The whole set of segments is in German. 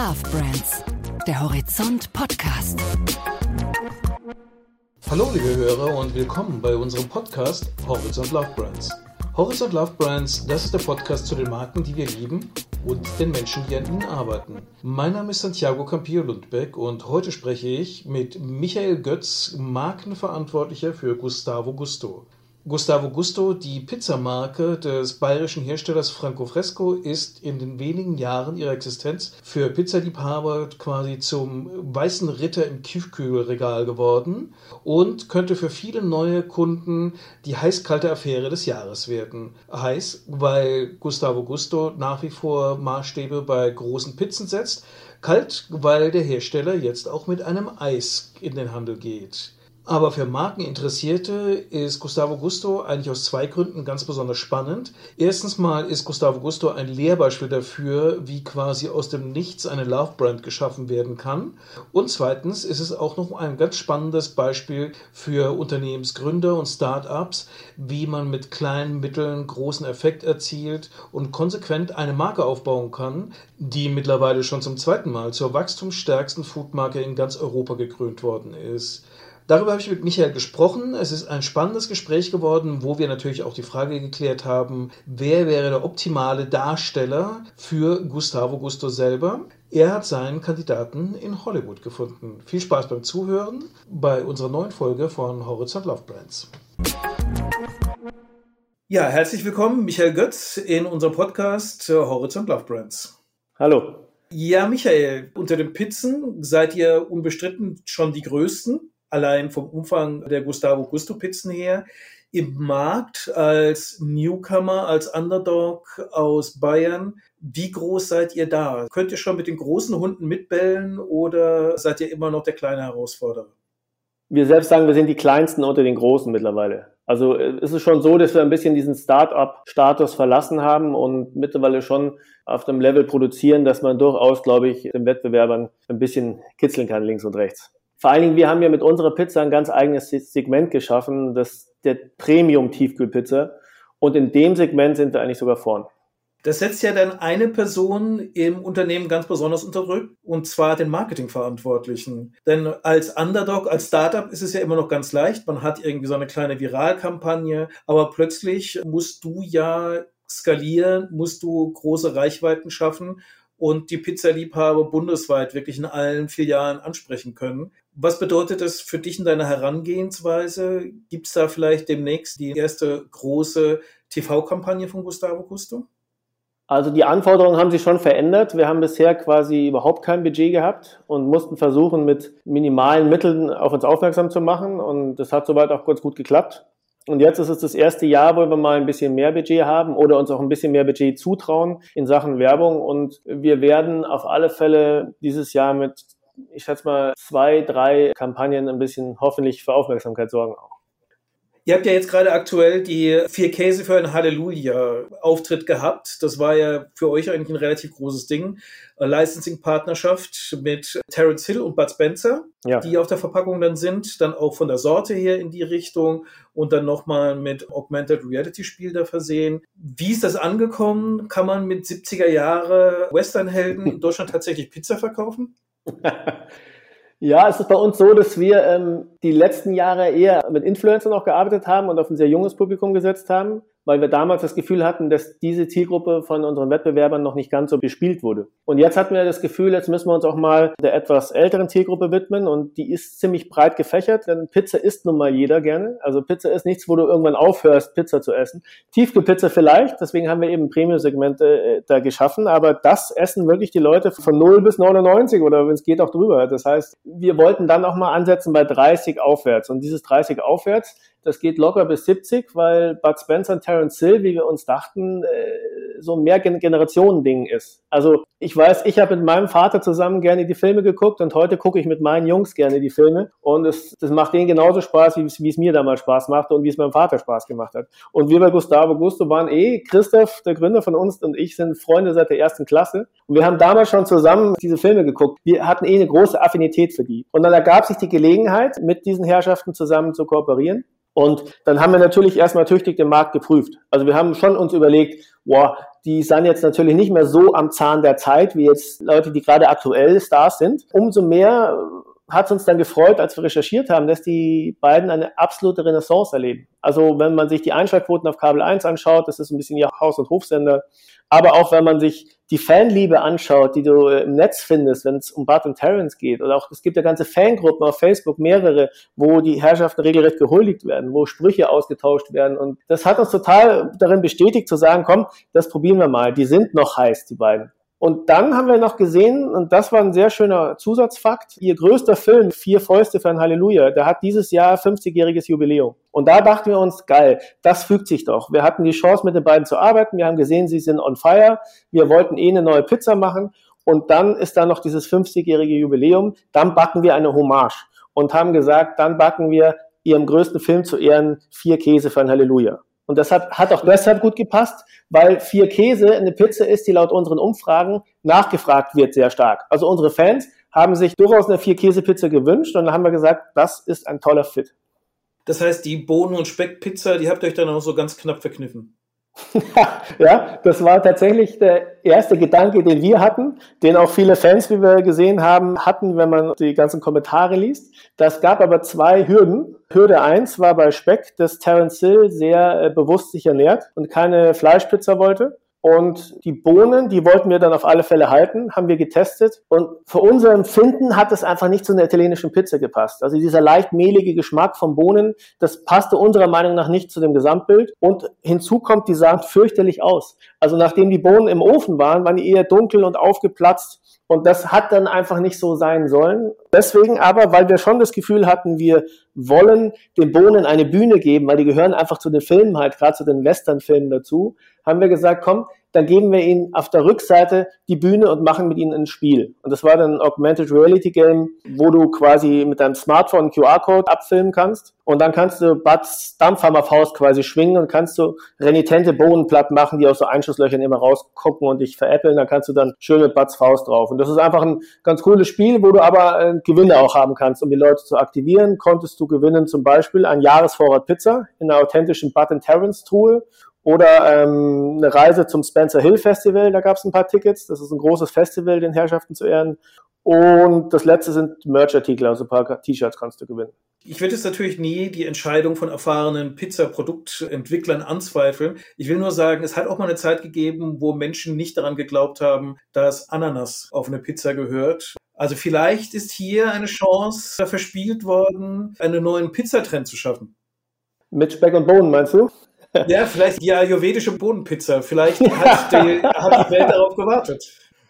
Love Brands, der Horizont Podcast. Hallo liebe Hörer und willkommen bei unserem Podcast Horizont Love Brands. Horizont Love Brands, das ist der Podcast zu den Marken, die wir lieben und den Menschen, die an ihnen arbeiten. Mein Name ist Santiago Campillo Lundbeck und heute spreche ich mit Michael Götz, Markenverantwortlicher für Gustavo Gusto. Gustavo Gusto, die Pizzamarke des bayerischen Herstellers Franco Fresco, ist in den wenigen Jahren ihrer Existenz für Pizzaliebhaber quasi zum weißen Ritter im Tiefkühlregal geworden und könnte für viele neue Kunden die heiß-kalte Affäre des Jahres werden. Heiß, weil Gustavo Gusto nach wie vor Maßstäbe bei großen Pizzen setzt, kalt, weil der Hersteller jetzt auch mit einem Eis in den Handel geht. Aber für Markeninteressierte ist Gustavo Gusto eigentlich aus zwei Gründen ganz besonders spannend. Erstens mal ist Gustavo Gusto ein Lehrbeispiel dafür, wie quasi aus dem Nichts eine Love Brand geschaffen werden kann. Und zweitens ist es auch noch ein ganz spannendes Beispiel für Unternehmensgründer und Startups, wie man mit kleinen Mitteln großen Effekt erzielt und konsequent eine Marke aufbauen kann, die mittlerweile schon zum zweiten Mal zur wachstumsstärksten Foodmarke in ganz Europa gekrönt worden ist. Darüber habe ich mit Michael gesprochen. Es ist ein spannendes Gespräch geworden, wo wir natürlich auch die Frage geklärt haben, wer wäre der optimale Darsteller für Gustavo Gusto selber. Er hat seinen Kandidaten in Hollywood gefunden. Viel Spaß beim Zuhören bei unserer neuen Folge von Horizont Love Brands. Ja, herzlich willkommen, Michael Götz, in unserem Podcast Horizont Love Brands. Hallo. Ja, Michael, unter den Pizzen seid ihr unbestritten schon die größten allein vom Umfang der Gustavo Gusto Pizzen her, im Markt als Newcomer, als Underdog aus Bayern. Wie groß seid ihr da? Könnt ihr schon mit den großen Hunden mitbellen oder seid ihr immer noch der kleine Herausforderer? Wir selbst sagen, wir sind die kleinsten unter den großen mittlerweile. Also äh, ist es schon so, dass wir ein bisschen diesen Start-up-Status verlassen haben und mittlerweile schon auf dem Level produzieren, dass man durchaus, glaube ich, den Wettbewerbern ein bisschen kitzeln kann, links und rechts. Vor allen Dingen, wir haben ja mit unserer Pizza ein ganz eigenes Segment geschaffen, das der Premium-Tiefkühlpizza. Und in dem Segment sind wir eigentlich sogar vorn. Das setzt ja dann eine Person im Unternehmen ganz besonders unter Druck, und zwar den Marketingverantwortlichen. Denn als Underdog, als Startup ist es ja immer noch ganz leicht. Man hat irgendwie so eine kleine Viralkampagne, aber plötzlich musst du ja skalieren, musst du große Reichweiten schaffen und die Pizzaliebhaber bundesweit wirklich in allen Filialen ansprechen können. Was bedeutet das für dich in deiner Herangehensweise? Gibt es da vielleicht demnächst die erste große TV-Kampagne von Gustavo Gusto? Also die Anforderungen haben sich schon verändert. Wir haben bisher quasi überhaupt kein Budget gehabt und mussten versuchen, mit minimalen Mitteln auf uns aufmerksam zu machen. Und das hat soweit auch kurz gut geklappt. Und jetzt ist es das erste Jahr, wo wir mal ein bisschen mehr Budget haben oder uns auch ein bisschen mehr Budget zutrauen in Sachen Werbung. Und wir werden auf alle Fälle dieses Jahr mit, ich schätze mal, zwei, drei Kampagnen ein bisschen hoffentlich für Aufmerksamkeit sorgen auch. Ihr habt ja jetzt gerade aktuell die vier Käse für ein Halleluja-Auftritt gehabt. Das war ja für euch eigentlich ein relativ großes Ding. Licensing-Partnerschaft mit Terence Hill und Bud Spencer, ja. die auf der Verpackung dann sind. Dann auch von der Sorte her in die Richtung und dann nochmal mit Augmented Reality-Spiel da versehen. Wie ist das angekommen? Kann man mit 70er Jahre Western-Helden in Deutschland tatsächlich Pizza verkaufen? Ja, es ist bei uns so, dass wir ähm, die letzten Jahre eher mit Influencern auch gearbeitet haben und auf ein sehr junges Publikum gesetzt haben weil wir damals das Gefühl hatten, dass diese Zielgruppe von unseren Wettbewerbern noch nicht ganz so bespielt wurde. Und jetzt hatten wir das Gefühl, jetzt müssen wir uns auch mal der etwas älteren Zielgruppe widmen und die ist ziemlich breit gefächert, denn Pizza isst nun mal jeder gerne. Also Pizza ist nichts, wo du irgendwann aufhörst, Pizza zu essen. Tiefkühlpizza vielleicht, deswegen haben wir eben Premium-Segmente äh, da geschaffen, aber das essen wirklich die Leute von 0 bis 99 oder wenn es geht auch drüber. Das heißt, wir wollten dann auch mal ansetzen bei 30 aufwärts und dieses 30 aufwärts, das geht locker bis 70, weil Bud Spencer und Terence Hill, wie wir uns dachten, äh, so ein Mehrgenerationen-Ding ist. Also ich weiß, ich habe mit meinem Vater zusammen gerne die Filme geguckt und heute gucke ich mit meinen Jungs gerne die Filme und es, das macht denen genauso Spaß, wie, wie es mir damals Spaß machte und wie es meinem Vater Spaß gemacht hat. Und wir bei Gustavo Gusto waren eh, Christoph, der Gründer von uns und ich sind Freunde seit der ersten Klasse und wir haben damals schon zusammen diese Filme geguckt. Wir hatten eh eine große Affinität für die. Und dann ergab sich die Gelegenheit, mit diesen Herrschaften zusammen zu kooperieren. Und dann haben wir natürlich erstmal tüchtig den Markt geprüft. Also wir haben schon uns überlegt, boah, Die sind jetzt natürlich nicht mehr so am Zahn der Zeit, wie jetzt Leute, die gerade aktuell Stars sind. Umso mehr hat uns dann gefreut, als wir recherchiert haben, dass die beiden eine absolute Renaissance erleben. Also wenn man sich die Einschaltquoten auf Kabel 1 anschaut, das ist ein bisschen ihr Haus- und Hofsender, aber auch wenn man sich die Fanliebe anschaut, die du im Netz findest, wenn es um Bart und Terrence geht, oder auch es gibt ja ganze Fangruppen auf Facebook, mehrere, wo die Herrschaften regelrecht gehuldigt werden, wo Sprüche ausgetauscht werden. Und das hat uns total darin bestätigt zu sagen, komm, das probieren wir mal. Die sind noch heiß, die beiden. Und dann haben wir noch gesehen, und das war ein sehr schöner Zusatzfakt, ihr größter Film, Vier Fäuste für ein Halleluja, der hat dieses Jahr 50-jähriges Jubiläum. Und da dachten wir uns, geil, das fügt sich doch. Wir hatten die Chance, mit den beiden zu arbeiten. Wir haben gesehen, sie sind on fire. Wir wollten eh eine neue Pizza machen. Und dann ist da noch dieses 50-jährige Jubiläum. Dann backen wir eine Hommage und haben gesagt, dann backen wir ihrem größten Film zu Ehren vier Käse für ein Halleluja. Und das hat, hat auch deshalb gut gepasst, weil vier Käse eine Pizza ist, die laut unseren Umfragen nachgefragt wird sehr stark. Also unsere Fans haben sich durchaus eine Vier-Käse-Pizza gewünscht und dann haben wir gesagt, das ist ein toller Fit. Das heißt, die Bohnen- und Speckpizza, die habt ihr euch dann auch so ganz knapp verkniffen. ja, das war tatsächlich der erste Gedanke, den wir hatten, den auch viele Fans, wie wir gesehen haben, hatten, wenn man die ganzen Kommentare liest. Das gab aber zwei Hürden. Hürde eins war bei Speck, dass Terence Hill sehr äh, bewusst sich ernährt und keine Fleischpizza wollte. Und die Bohnen, die wollten wir dann auf alle Fälle halten, haben wir getestet. Und für unser Empfinden hat es einfach nicht zu einer italienischen Pizza gepasst. Also dieser leicht mehlige Geschmack von Bohnen, das passte unserer Meinung nach nicht zu dem Gesamtbild. Und hinzu kommt, die sahen fürchterlich aus. Also nachdem die Bohnen im Ofen waren, waren die eher dunkel und aufgeplatzt. Und das hat dann einfach nicht so sein sollen. Deswegen aber, weil wir schon das Gefühl hatten, wir wollen den Bohnen eine Bühne geben, weil die gehören einfach zu den Filmen halt, gerade zu den Western-Filmen dazu, haben wir gesagt, komm, dann geben wir ihnen auf der Rückseite die Bühne und machen mit ihnen ein Spiel. Und das war dann ein Augmented Reality Game, wo du quasi mit deinem Smartphone einen QR-Code abfilmen kannst. Und dann kannst du Buds Dampfhammerfaust quasi schwingen und kannst du renitente Bohnen platt machen, die aus so Einschusslöchern immer rausgucken und dich veräppeln. Dann kannst du dann schön mit Buds Faust drauf. Und das ist einfach ein ganz cooles Spiel, wo du aber äh, Gewinne auch haben kannst, um die Leute zu aktivieren. Konntest du gewinnen zum Beispiel ein Jahresvorrat Pizza in einer authentischen Bud Terrence Truhe oder ähm, eine Reise zum Spencer Hill Festival, da gab es ein paar Tickets. Das ist ein großes Festival, den Herrschaften zu ehren. Und das letzte sind Merch-Artikel, also ein paar T-Shirts kannst du gewinnen. Ich würde jetzt natürlich nie die Entscheidung von erfahrenen Pizza-Produktentwicklern anzweifeln. Ich will nur sagen, es hat auch mal eine Zeit gegeben, wo Menschen nicht daran geglaubt haben, dass Ananas auf eine Pizza gehört. Also vielleicht ist hier eine Chance verspielt worden, einen neuen Pizzatrend zu schaffen. Mit Speck und Bohnen, meinst du? Ja, vielleicht die ayurvedische Bodenpizza. Vielleicht hat die, hat die Welt darauf gewartet.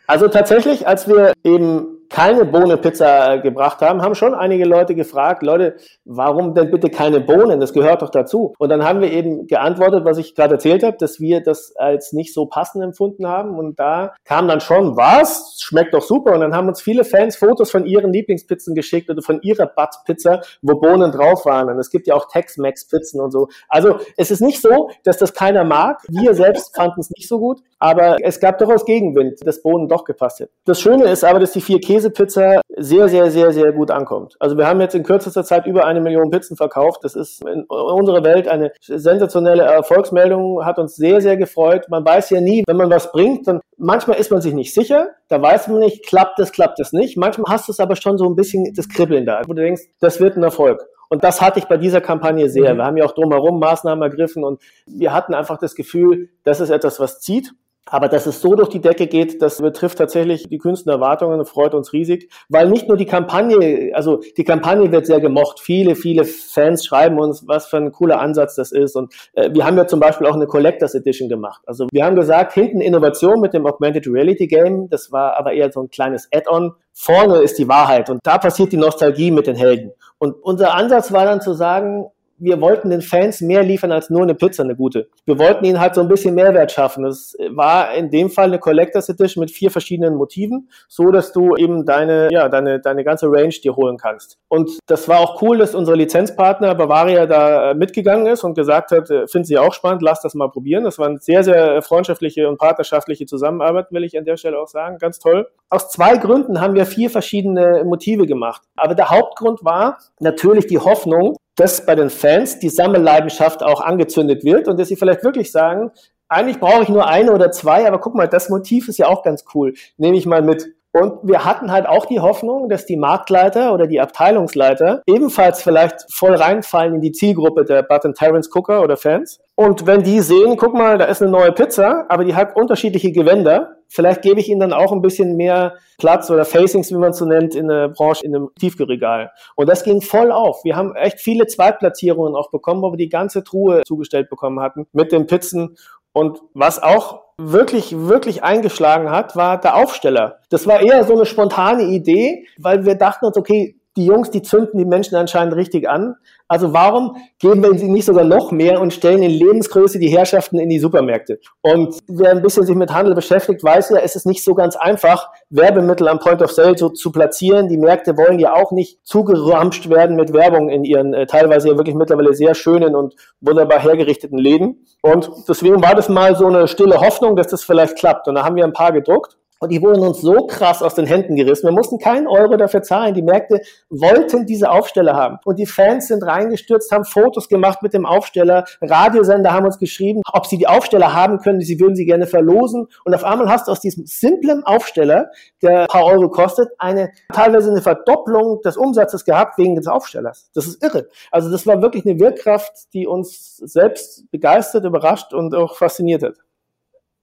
Also tatsächlich, als wir eben keine Bohnenpizza äh, gebracht haben, haben schon einige Leute gefragt, Leute, warum denn bitte keine Bohnen? Das gehört doch dazu. Und dann haben wir eben geantwortet, was ich gerade erzählt habe, dass wir das als nicht so passend empfunden haben. Und da kam dann schon, was? Schmeckt doch super. Und dann haben uns viele Fans Fotos von ihren Lieblingspizzen geschickt oder von ihrer Butt-Pizza, wo Bohnen drauf waren. Und es gibt ja auch Tex-Mex-Pizzen und so. Also es ist nicht so, dass das keiner mag. Wir selbst fanden es nicht so gut. Aber es gab durchaus Gegenwind, dass Bohnen doch gepasst hätten. Das Schöne ist aber, dass die vier Käse Käsepizza sehr, sehr, sehr, sehr gut ankommt. Also wir haben jetzt in kürzester Zeit über eine Million Pizzen verkauft. Das ist in unserer Welt eine sensationelle Erfolgsmeldung, hat uns sehr, sehr gefreut. Man weiß ja nie, wenn man was bringt, dann manchmal ist man sich nicht sicher, da weiß man nicht, klappt es, klappt es nicht. Manchmal hast du es aber schon so ein bisschen das Kribbeln da, wo du denkst, das wird ein Erfolg. Und das hatte ich bei dieser Kampagne sehr. Mhm. Wir haben ja auch drumherum Maßnahmen ergriffen und wir hatten einfach das Gefühl, das ist etwas, was zieht. Aber dass es so durch die Decke geht, das betrifft tatsächlich die kühnsten Erwartungen und freut uns riesig, weil nicht nur die Kampagne, also die Kampagne wird sehr gemocht. Viele, viele Fans schreiben uns, was für ein cooler Ansatz das ist. Und äh, wir haben ja zum Beispiel auch eine Collectors Edition gemacht. Also wir haben gesagt, hinten Innovation mit dem Augmented Reality Game, das war aber eher so ein kleines Add-on. Vorne ist die Wahrheit und da passiert die Nostalgie mit den Helden. Und unser Ansatz war dann zu sagen, wir wollten den Fans mehr liefern als nur eine Pizza, eine gute. Wir wollten ihnen halt so ein bisschen Mehrwert schaffen. Das war in dem Fall eine Collectors Edition mit vier verschiedenen Motiven, so dass du eben deine, ja, deine, deine ganze Range dir holen kannst. Und das war auch cool, dass unser Lizenzpartner Bavaria da äh, mitgegangen ist und gesagt hat, äh, finden Sie auch spannend, lass das mal probieren. Das war eine sehr, sehr freundschaftliche und partnerschaftliche Zusammenarbeit, will ich an der Stelle auch sagen. Ganz toll. Aus zwei Gründen haben wir vier verschiedene Motive gemacht. Aber der Hauptgrund war natürlich die Hoffnung, dass bei den Fans die Sammelleidenschaft auch angezündet wird und dass sie vielleicht wirklich sagen, eigentlich brauche ich nur eine oder zwei, aber guck mal, das Motiv ist ja auch ganz cool. Nehme ich mal mit. Und wir hatten halt auch die Hoffnung, dass die Marktleiter oder die Abteilungsleiter ebenfalls vielleicht voll reinfallen in die Zielgruppe der Button Terrence Cooker oder Fans. Und wenn die sehen, guck mal, da ist eine neue Pizza, aber die hat unterschiedliche Gewänder, vielleicht gebe ich ihnen dann auch ein bisschen mehr Platz oder Facings, wie man es so nennt, in der Branche, in einem Tiefgeregal. Und das ging voll auf. Wir haben echt viele Zweitplatzierungen auch bekommen, wo wir die ganze Truhe zugestellt bekommen hatten mit den Pizzen. Und was auch wirklich, wirklich eingeschlagen hat, war der Aufsteller. Das war eher so eine spontane Idee, weil wir dachten uns, okay, die Jungs, die zünden die Menschen anscheinend richtig an. Also warum geben wir sie nicht sogar noch mehr und stellen in Lebensgröße die Herrschaften in die Supermärkte? Und wer ein bisschen sich mit Handel beschäftigt, weiß ja, es ist nicht so ganz einfach, Werbemittel am Point of Sale so zu platzieren. Die Märkte wollen ja auch nicht zugeramscht werden mit Werbung in ihren äh, teilweise ja wirklich mittlerweile sehr schönen und wunderbar hergerichteten Läden. Und deswegen war das mal so eine stille Hoffnung, dass das vielleicht klappt. Und da haben wir ein paar gedruckt. Und die wurden uns so krass aus den Händen gerissen. Wir mussten keinen Euro dafür zahlen. Die Märkte wollten diese Aufsteller haben. Und die Fans sind reingestürzt, haben Fotos gemacht mit dem Aufsteller. Radiosender haben uns geschrieben, ob sie die Aufsteller haben können. Sie würden sie gerne verlosen. Und auf einmal hast du aus diesem simplen Aufsteller, der ein paar Euro kostet, eine teilweise eine Verdopplung des Umsatzes gehabt wegen des Aufstellers. Das ist irre. Also das war wirklich eine Wirkkraft, die uns selbst begeistert, überrascht und auch fasziniert hat.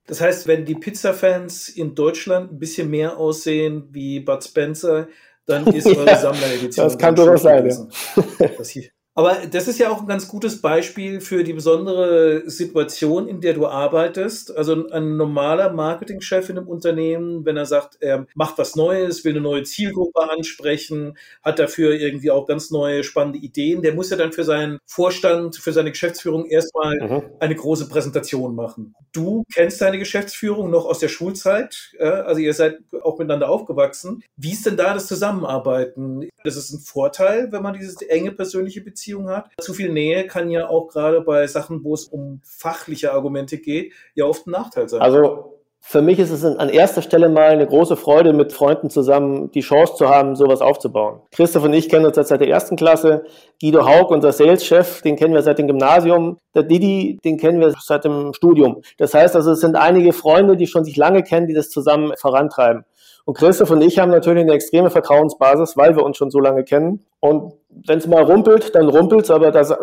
Das heißt, wenn die Pizza-Fans in Deutschland ein bisschen mehr aussehen wie Bud Spencer, dann ist eure ja, Sammleredition. Das kann durchaus sein. Ja. Aber das ist ja auch ein ganz gutes Beispiel für die besondere Situation, in der du arbeitest. Also ein normaler Marketingchef in einem Unternehmen, wenn er sagt, er macht was Neues, will eine neue Zielgruppe ansprechen, hat dafür irgendwie auch ganz neue spannende Ideen, der muss ja dann für seinen Vorstand, für seine Geschäftsführung erstmal mhm. eine große Präsentation machen. Du kennst deine Geschäftsführung noch aus der Schulzeit, also ihr seid auch miteinander aufgewachsen. Wie ist denn da das Zusammenarbeiten? Das ist ein Vorteil, wenn man diese enge persönliche Beziehung Beziehung hat. Zu viel Nähe kann ja auch gerade bei Sachen, wo es um fachliche Argumente geht, ja oft ein Nachteil sein. Also für mich ist es an erster Stelle mal eine große Freude, mit Freunden zusammen die Chance zu haben, sowas aufzubauen. Christoph und ich kennen uns seit der ersten Klasse. Guido Haug, unser Sales-Chef, den kennen wir seit dem Gymnasium. Der Didi, den kennen wir seit dem Studium. Das heißt also, es sind einige Freunde, die schon sich lange kennen, die das zusammen vorantreiben. Und Christoph und ich haben natürlich eine extreme Vertrauensbasis, weil wir uns schon so lange kennen. Und wenn es mal rumpelt, dann rumpelt's, aber das,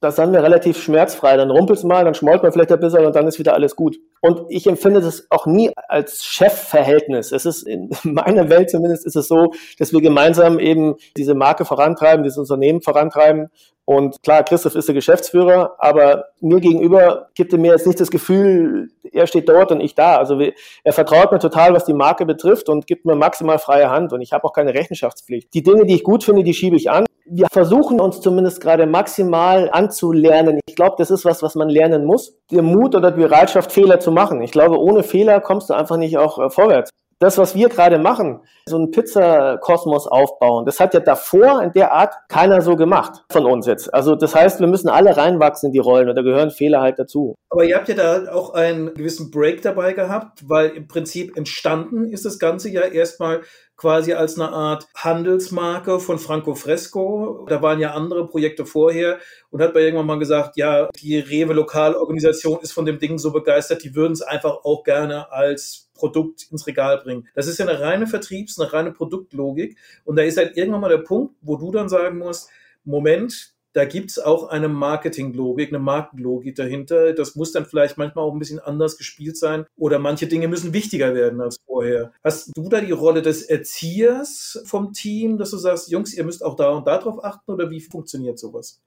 das sind wir relativ schmerzfrei. Dann rumpelt's mal, dann schmollt man vielleicht ein bisschen und dann ist wieder alles gut. Und ich empfinde das auch nie als Chefverhältnis. Es ist in meiner Welt zumindest ist es so, dass wir gemeinsam eben diese Marke vorantreiben, dieses Unternehmen vorantreiben und klar, Christoph ist der Geschäftsführer, aber mir gegenüber gibt er mir jetzt nicht das Gefühl, er steht dort und ich da. Also er vertraut mir total, was die Marke betrifft und gibt mir maximal freie Hand und ich habe auch keine Rechenschaftspflicht. Die Dinge, die ich gut finde, die schiebe ich an. Wir versuchen uns zumindest gerade maximal anzulernen. Ich glaube, das ist was, was man lernen muss. Der Mut oder die Bereitschaft, Fehler zu machen. Ich glaube, ohne Fehler kommst du einfach nicht auch äh, vorwärts das, was wir gerade machen, so einen Pizzakosmos aufbauen, das hat ja davor in der Art keiner so gemacht von uns jetzt. Also das heißt, wir müssen alle reinwachsen in die Rollen und da gehören Fehler halt dazu. Aber ihr habt ja da auch einen gewissen Break dabei gehabt, weil im Prinzip entstanden ist das Ganze ja erstmal quasi als eine Art Handelsmarke von Franco Fresco. Da waren ja andere Projekte vorher und hat bei irgendwann mal gesagt, ja, die Rewe Lokalorganisation ist von dem Ding so begeistert, die würden es einfach auch gerne als Produkt ins Regal bringen. Das ist ja eine reine Vertriebs-, eine reine Produktlogik. Und da ist halt irgendwann mal der Punkt, wo du dann sagen musst, Moment, da gibt es auch eine Marketinglogik, eine Markenlogik dahinter. Das muss dann vielleicht manchmal auch ein bisschen anders gespielt sein oder manche Dinge müssen wichtiger werden als vorher. Hast du da die Rolle des Erziehers vom Team, dass du sagst, Jungs, ihr müsst auch da und da drauf achten oder wie funktioniert sowas?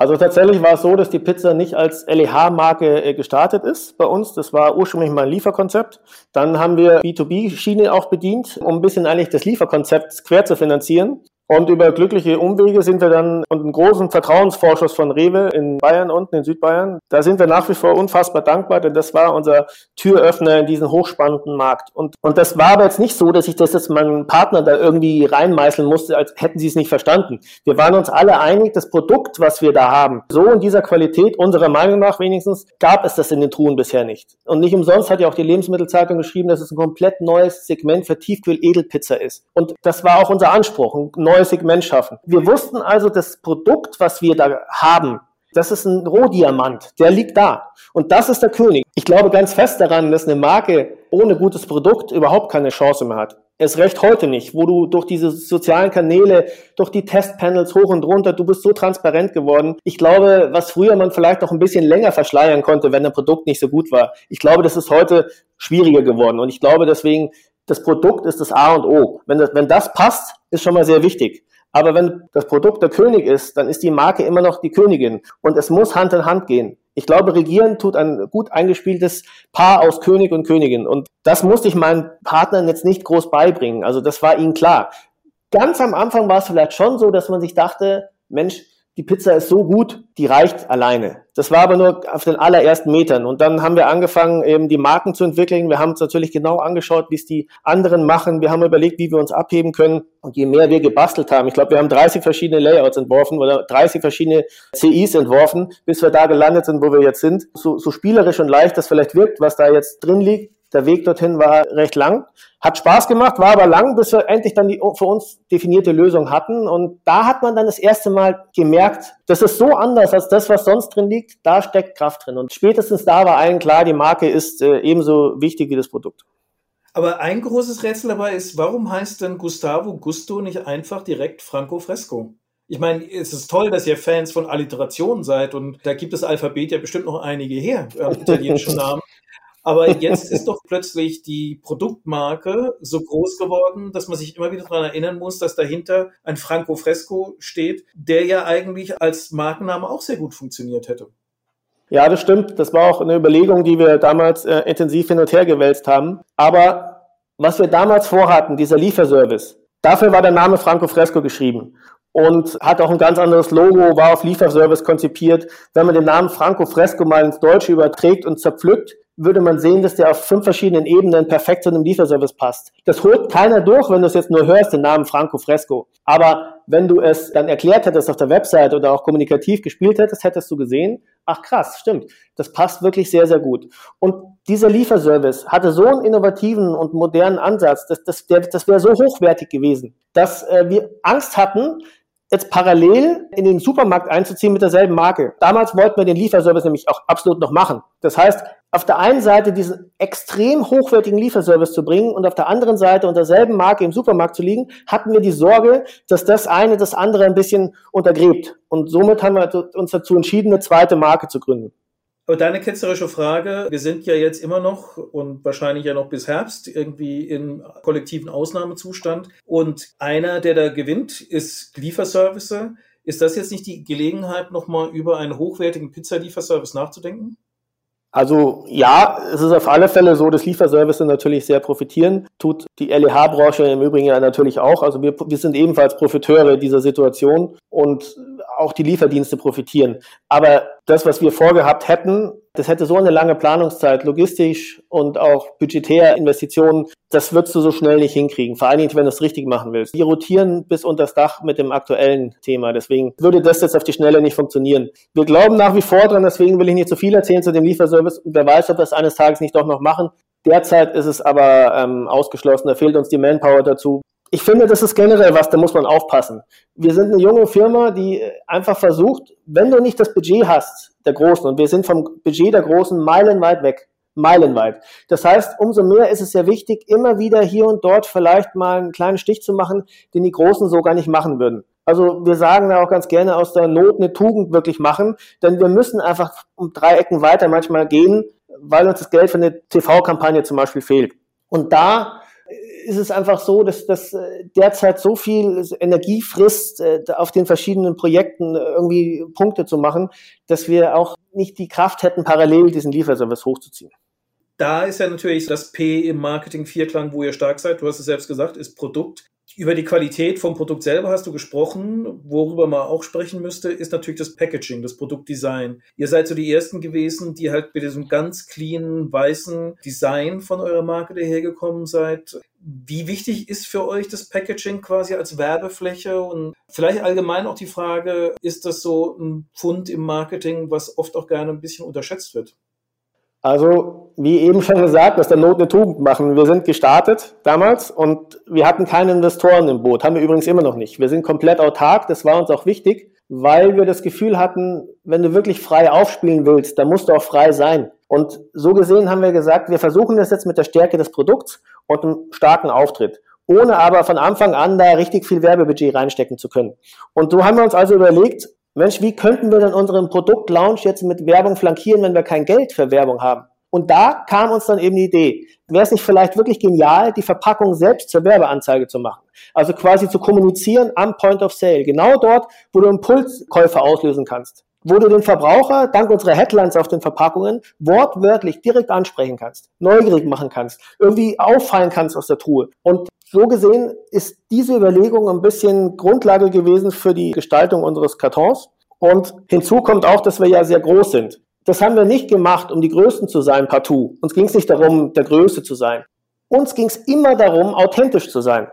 Also tatsächlich war es so, dass die Pizza nicht als LEH-Marke äh, gestartet ist bei uns. Das war ursprünglich mal ein Lieferkonzept. Dann haben wir B2B-Schiene auch bedient, um ein bisschen eigentlich das Lieferkonzept quer zu finanzieren. Und über glückliche Umwege sind wir dann und einen großen Vertrauensvorschuss von Rewe in Bayern unten in Südbayern. Da sind wir nach wie vor unfassbar dankbar, denn das war unser Türöffner in diesen hochspannenden Markt. Und, und das war aber jetzt nicht so, dass ich das jetzt meinen Partner da irgendwie reinmeißeln musste, als hätten sie es nicht verstanden. Wir waren uns alle einig, das Produkt, was wir da haben, so in dieser Qualität, unserer Meinung nach wenigstens, gab es das in den Truhen bisher nicht. Und nicht umsonst hat ja auch die Lebensmittelzeitung geschrieben, dass es ein komplett neues Segment für Tiefkühl-Edelpizza ist. Und das war auch unser Anspruch, ein neues Segment schaffen. Wir wussten also, das Produkt, was wir da haben, Das ist ein Rohdiamant, der liegt da. Und das ist der König. Ich glaube ganz fest daran, dass eine Marke ohne gutes Produkt überhaupt keine Chance mehr hat. Es recht heute nicht, wo du durch diese sozialen Kanäle, durch die Testpanels hoch und runter, du bist so transparent geworden. Ich glaube, was früher man vielleicht noch ein bisschen länger verschleiern konnte, wenn ein Produkt nicht so gut war. Ich glaube, das ist heute schwieriger geworden. Und ich glaube deswegen, das Produkt ist das A und O. Wenn das, wenn das passt, ist schon mal sehr wichtig. Aber wenn das Produkt der König ist, dann ist die Marke immer noch die Königin. Und es muss Hand in Hand gehen. Ich glaube, Regieren tut ein gut eingespieltes Paar aus König und Königin. Und das musste ich meinen Partnern jetzt nicht groß beibringen. Also das war ihnen klar. Ganz am Anfang war es vielleicht schon so, dass man sich dachte, Mensch, die Pizza ist so gut, die reicht alleine. Das war aber nur auf den allerersten Metern. Und dann haben wir angefangen, eben die Marken zu entwickeln. Wir haben uns natürlich genau angeschaut, wie es die anderen machen. Wir haben überlegt, wie wir uns abheben können. Und je mehr wir gebastelt haben, ich glaube, wir haben 30 verschiedene Layouts entworfen oder 30 verschiedene CIs entworfen, bis wir da gelandet sind, wo wir jetzt sind. So, so spielerisch und leicht das vielleicht wirkt, was da jetzt drin liegt, der Weg dorthin war recht lang. Hat Spaß gemacht, war aber lang, bis wir endlich dann die für uns definierte Lösung hatten. Und da hat man dann das erste Mal gemerkt, das ist so anders als das, was sonst drin liegt. Da steckt Kraft drin. Und spätestens da war allen klar, die Marke ist äh, ebenso wichtig wie das Produkt. Aber ein großes Rätsel dabei ist, warum heißt denn Gustavo Gusto nicht einfach direkt Franco Fresco? Ich meine, es ist toll, dass ihr Fans von Alliterationen seid und da gibt das Alphabet ja bestimmt noch einige her, äh, italienische Namen. Aber jetzt ist doch plötzlich die Produktmarke so groß geworden, dass man sich immer wieder daran erinnern muss, dass dahinter ein Franco Fresco steht, der ja eigentlich als Markenname auch sehr gut funktioniert hätte. Ja, das stimmt. Das war auch eine Überlegung, die wir damals äh, intensiv hin und her gewälzt haben. Aber was wir damals vorhatten, dieser Lieferservice, dafür war der Name Franco Fresco geschrieben und hat auch ein ganz anderes Logo, war auf Lieferservice konzipiert. Wenn man den Namen Franco Fresco mal ins Deutsche überträgt und zerpflückt, würde man sehen, dass der auf fünf verschiedenen Ebenen perfekt zu einem Lieferservice passt. Das holt keiner durch, wenn du es jetzt nur hörst, den Namen Franco Fresco. Aber wenn du es dann erklärt hättest auf der Website oder auch kommunikativ gespielt hättest, hättest du gesehen, ach krass, stimmt, das passt wirklich sehr, sehr gut. Und dieser Lieferservice hatte so einen innovativen und modernen Ansatz, das, der, das wäre so hochwertig gewesen, dass äh, wir Angst hatten, jetzt parallel in den Supermarkt einzuziehen mit derselben Marke. Damals wollten wir den Lieferservice nämlich auch absolut noch machen. Das heißt, auf der einen Seite diesen extrem hochwertigen Lieferservice zu bringen und auf der anderen Seite unter derselben Marke im Supermarkt zu liegen, hatten wir die Sorge, dass das eine das andere ein bisschen untergräbt. Und somit haben wir uns dazu entschieden, eine zweite Marke zu gründen. Aber deine ketzerische Frage, wir sind ja jetzt immer noch und wahrscheinlich ja noch bis Herbst irgendwie im kollektiven Ausnahmezustand. Und einer, der da gewinnt, ist Lieferservice. Ist das jetzt nicht die Gelegenheit, nochmal über einen hochwertigen Pizzalieferservice nachzudenken? Also ja, es ist auf alle Fälle so, dass Lieferservice natürlich sehr profitieren. Tut die LEH-Branche im Übrigen ja natürlich auch. Also wir, wir sind ebenfalls Profiteure dieser Situation und auch die Lieferdienste profitieren. Aber das, was wir vorgehabt hätten, das hätte so eine lange Planungszeit, logistisch und auch budgetär Investitionen, das würdest du so schnell nicht hinkriegen. Vor allen Dingen, wenn du es richtig machen willst. Wir rotieren bis unter das Dach mit dem aktuellen Thema. Deswegen würde das jetzt auf die Schnelle nicht funktionieren. Wir glauben nach wie vor dran, deswegen will ich nicht zu viel erzählen zu dem Lieferservice. Und wer weiß, ob wir es eines Tages nicht doch noch machen. Derzeit ist es aber ähm, ausgeschlossen. Da fehlt uns die Manpower dazu ich finde, das ist generell was, da muss man aufpassen. Wir sind eine junge Firma, die einfach versucht, wenn du nicht das Budget hast, der Großen, und wir sind vom Budget der Großen meilenweit weg, meilenweit. Das heißt, umso mehr ist es ja wichtig, immer wieder hier und dort vielleicht mal einen kleinen Stich zu machen, den die Großen so gar nicht machen würden. Also wir sagen ja auch ganz gerne aus der Not eine Tugend wirklich machen, denn wir müssen einfach um drei Ecken weiter manchmal gehen, weil uns das Geld für eine TV-Kampagne zum Beispiel fehlt. Und da ist es einfach so, dass das äh, derzeit so viel Energie frisst, äh, auf den verschiedenen Projekten irgendwie Punkte zu machen, dass wir auch nicht die Kraft hätten, parallel diesen Lieferservice hochzuziehen. Da ist ja natürlich das P im Marketing Vierklang, wo ihr stark seid. Du hast es selbst gesagt, ist Produkt. Über die Qualität vom Produkt selber hast du gesprochen. Worüber man auch sprechen müsste, ist natürlich das Packaging, das Produktdesign. Ihr seid so die Ersten gewesen, die halt mit diesem ganz cleanen, weißen Design von eurer Marke dahergekommen seid. Wie wichtig ist für euch das Packaging quasi als Werbefläche? Und vielleicht allgemein auch die Frage, ist das so ein Pfund im Marketing, was oft auch gerne ein bisschen unterschätzt wird? Also, wie eben schon gesagt, aus der Not eine Tugend machen. Wir sind gestartet damals und wir hatten keine Investoren im Boot, haben wir übrigens immer noch nicht. Wir sind komplett autark, das war uns auch wichtig. weil wir das Gefühl hatten, wenn du wirklich frei aufspielen willst, dann musst du auch frei sein. Und so gesehen haben wir gesagt, wir versuchen das jetzt mit der Stärke des Produkts und einem starken Auftritt, ohne aber von Anfang an da richtig viel Werbebudget reinstecken zu können. Und so haben wir uns also überlegt, Mensch, wie könnten wir denn unseren Produktlaunch jetzt mit Werbung flankieren, wenn wir kein Geld für Werbung haben? Und da kam uns dann eben die Idee, wäre es nicht vielleicht wirklich genial, die Verpackung selbst zur Werbeanzeige zu machen? Also quasi zu kommunizieren am Point of Sale, genau dort, wo du Impulskäufe auslösen kannst wo du den Verbraucher dank unserer Headlines auf den Verpackungen wortwörtlich direkt ansprechen kannst, neugierig machen kannst, irgendwie auffallen kannst aus der Truhe. Und so gesehen ist diese Überlegung ein bisschen Grundlage gewesen für die Gestaltung unseres Kartons. Und hinzu kommt auch, dass wir ja sehr groß sind. Das haben wir nicht gemacht, um die Größten zu sein, partout. Uns ging es nicht darum, der Größte zu sein. Uns ging es immer darum, authentisch zu sein.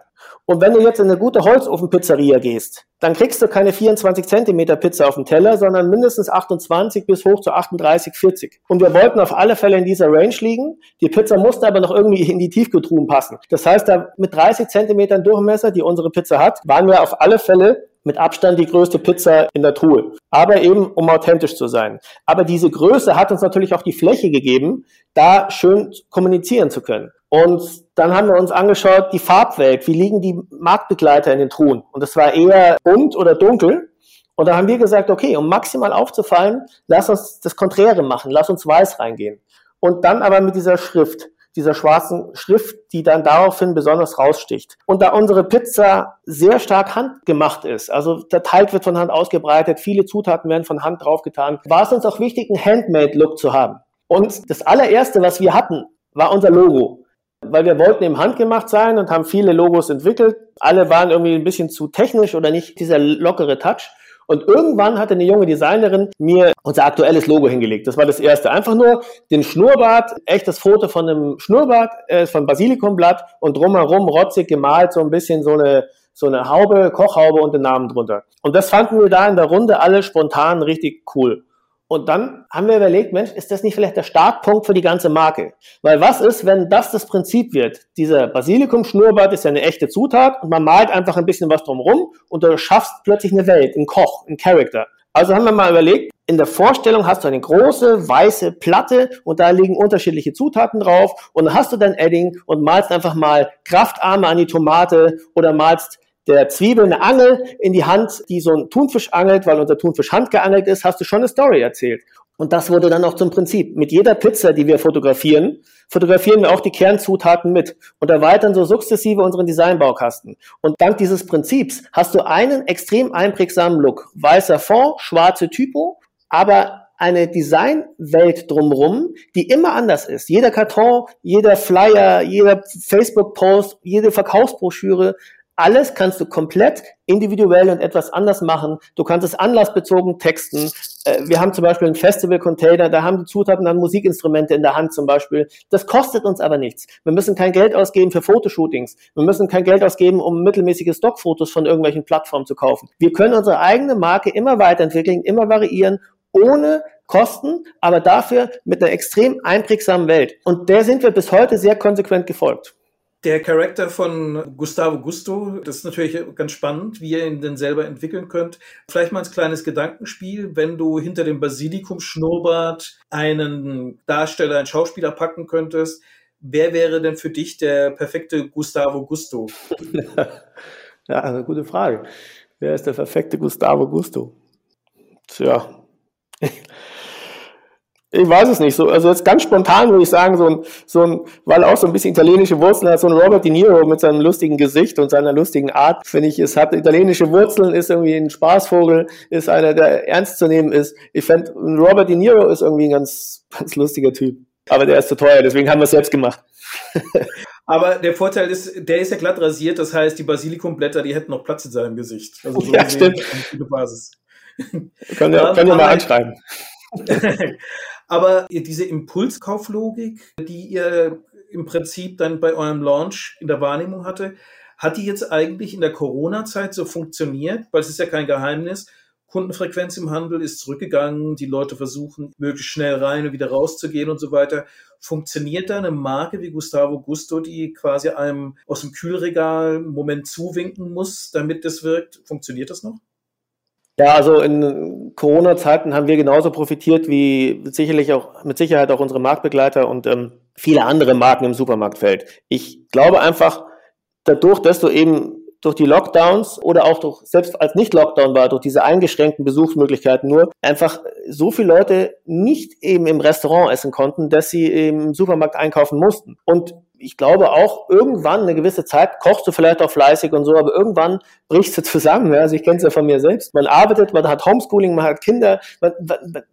Und wenn du jetzt in eine gute Holzofenpizzeria gehst, dann kriegst du keine 24 Zentimeter Pizza auf dem Teller, sondern mindestens 28 bis hoch zu 38, 40. Und wir wollten auf alle Fälle in dieser Range liegen. Die Pizza musste aber noch irgendwie in die Tiefkühltruhen passen. Das heißt, da mit 30 Zentimetern Durchmesser, die unsere Pizza hat, waren wir auf alle Fälle mit Abstand die größte Pizza in der Truhe. Aber eben, um authentisch zu sein. Aber diese Größe hat uns natürlich auch die Fläche gegeben, da schön kommunizieren zu können. Und dann haben wir uns angeschaut, die Farbwelt, wie liegen die Marktbegleiter in den Truhen? Und das war eher bunt oder dunkel. Und da haben wir gesagt, okay, um maximal aufzufallen, lass uns das Konträre machen, lass uns weiß reingehen. Und dann aber mit dieser Schrift, dieser schwarzen Schrift, die dann daraufhin besonders raussticht. Und da unsere Pizza sehr stark handgemacht ist, also der Teig wird von Hand ausgebreitet, viele Zutaten werden von Hand draufgetan, war es uns auch wichtig, einen Handmade-Look zu haben. Und das allererste, was wir hatten, war unser Logo weil wir wollten eben handgemacht sein und haben viele Logos entwickelt. Alle waren irgendwie ein bisschen zu technisch oder nicht dieser lockere Touch. Und irgendwann hatte eine junge Designerin mir unser aktuelles Logo hingelegt. Das war das erste. Einfach nur den Schnurrbart, echtes Foto von einem Schnurrbart, äh, von Basilikumblatt und drumherum rotzig gemalt, so ein bisschen so eine, so eine Haube, Kochhaube und den Namen drunter. Und das fanden wir da in der Runde alle spontan richtig cool. Und dann haben wir überlegt, Mensch, ist das nicht vielleicht der Startpunkt für die ganze Marke? Weil was ist, wenn das das Prinzip wird? Dieser Basilikum-Schnurrbart ist ja eine echte Zutat und man malt einfach ein bisschen was drumrum und du schaffst plötzlich eine Welt, einen Koch, einen Charakter. Also haben wir mal überlegt, in der Vorstellung hast du eine große weiße Platte und da liegen unterschiedliche Zutaten drauf und dann hast du dein Edding und malst einfach mal Kraftarme an die Tomate oder malst der Zwiebel eine Angel in die Hand, die so ein Thunfisch angelt, weil unser Thunfisch handgeangelt ist, hast du schon eine Story erzählt. Und das wurde dann auch zum Prinzip. Mit jeder Pizza, die wir fotografieren, fotografieren wir auch die Kernzutaten mit und erweitern so sukzessive unseren Designbaukasten. Und dank dieses Prinzips hast du einen extrem einprägsamen Look. Weißer Fond, schwarze Typo, aber eine Designwelt drumherum, die immer anders ist. Jeder Karton, jeder Flyer, jeder Facebook-Post, jede Verkaufsbroschüre alles kannst du komplett individuell und etwas anders machen. Du kannst es anlassbezogen texten. Äh, wir haben zum Beispiel einen Festival-Container, da haben die Zutaten dann Musikinstrumente in der Hand zum Beispiel. Das kostet uns aber nichts. Wir müssen kein Geld ausgeben für Fotoshootings. Wir müssen kein Geld ausgeben, um mittelmäßige Stockfotos von irgendwelchen Plattformen zu kaufen. Wir können unsere eigene Marke immer weiterentwickeln, immer variieren, ohne Kosten, aber dafür mit einer extrem einprägsamen Welt. Und der sind wir bis heute sehr konsequent gefolgt. Der Charakter von Gustavo Gusto, das ist natürlich ganz spannend, wie ihr ihn denn selber entwickeln könnt. Vielleicht mal ein kleines Gedankenspiel, wenn du hinter dem Basilikum-Schnurrbart einen Darsteller, einen Schauspieler packen könntest. Wer wäre denn für dich der perfekte Gustavo Gusto? ja, eine gute Frage. Wer ist der perfekte Gustavo Gusto? Tja, ich weiß es nicht. So, also jetzt ganz spontan würde ich sagen, so ein, so ein, weil auch so ein bisschen italienische Wurzeln hat, so ein Robert De Niro mit seinem lustigen Gesicht und seiner lustigen Art, finde ich, es hat italienische Wurzeln, ist irgendwie ein Spaßvogel, ist einer, der ernst zu nehmen ist. Ich fände, Robert De Niro ist irgendwie ein ganz, ganz lustiger Typ. Aber der ist zu teuer, deswegen haben wir es selbst gemacht. Aber der Vorteil ist, der ist ja glatt rasiert, das heißt, die Basilikumblätter, die hätten noch Platz in seinem Gesicht. Also so ja, stimmt. Eine gute Basis. Können wir, können wir mal anschreiben. Aber diese Impulskauflogik, die ihr im Prinzip dann bei eurem Launch in der Wahrnehmung hatte, hat die jetzt eigentlich in der Corona-Zeit so funktioniert? Weil es ist ja kein Geheimnis. Kundenfrequenz im Handel ist zurückgegangen, die Leute versuchen möglichst schnell rein und wieder rauszugehen und so weiter. Funktioniert da eine Marke wie Gustavo Gusto, die quasi einem aus dem Kühlregal einen Moment zuwinken muss, damit das wirkt? Funktioniert das noch? Ja, also in Corona-Zeiten haben wir genauso profitiert wie sicherlich auch mit Sicherheit auch unsere Marktbegleiter und ähm, viele andere Marken im Supermarktfeld. Ich glaube einfach, dadurch, dass du eben durch die Lockdowns oder auch durch, selbst als nicht Lockdown war, durch diese eingeschränkten Besuchsmöglichkeiten nur, einfach so viele Leute nicht eben im Restaurant essen konnten, dass sie im Supermarkt einkaufen mussten. Und ich glaube auch, irgendwann eine gewisse Zeit kochst du vielleicht auch fleißig und so, aber irgendwann brichst du zusammen. Ja? Also ich kenne es ja von mir selbst. Man arbeitet, man hat Homeschooling, man hat Kinder. Man, man,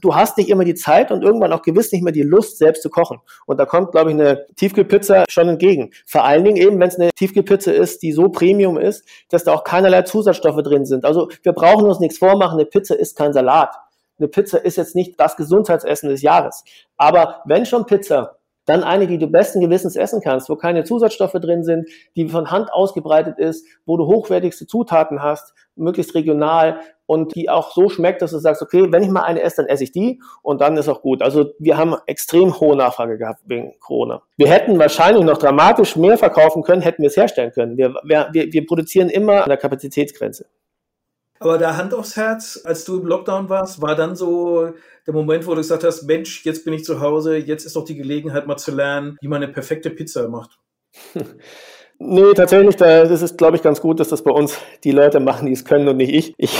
du hast nicht immer die Zeit und irgendwann auch gewiss nicht mehr die Lust, selbst zu kochen. Und da kommt, glaube ich, eine Tiefkühlpizza schon entgegen. Vor allen Dingen eben, wenn es eine Tiefkühlpizza ist, die so Premium ist, dass da auch keinerlei Zusatzstoffe drin sind. Also wir brauchen uns nichts vormachen. Eine Pizza ist kein Salat. Eine Pizza ist jetzt nicht das Gesundheitsessen des Jahres. Aber wenn schon Pizza, dann eine, die du besten Gewissens essen kannst, wo keine Zusatzstoffe drin sind, die von Hand ausgebreitet ist, wo du hochwertigste Zutaten hast, möglichst regional und die auch so schmeckt, dass du sagst, okay, wenn ich mal eine esse, dann esse ich die und dann ist auch gut. Also wir haben extrem hohe Nachfrage gehabt wegen Corona. Wir hätten wahrscheinlich noch dramatisch mehr verkaufen können, hätten wir es herstellen können. Wir, wir, wir produzieren immer an der Kapazitätsgrenze. Aber da Hand aufs Herz, als du im Lockdown warst, war dann so der Moment, wo du gesagt hast, Mensch, jetzt bin ich zu Hause, jetzt ist doch die Gelegenheit mal zu lernen, wie man eine perfekte Pizza macht. Nee, tatsächlich, da, das ist, glaube ich, ganz gut, dass das bei uns die Leute machen, die es können und nicht ich. Ich,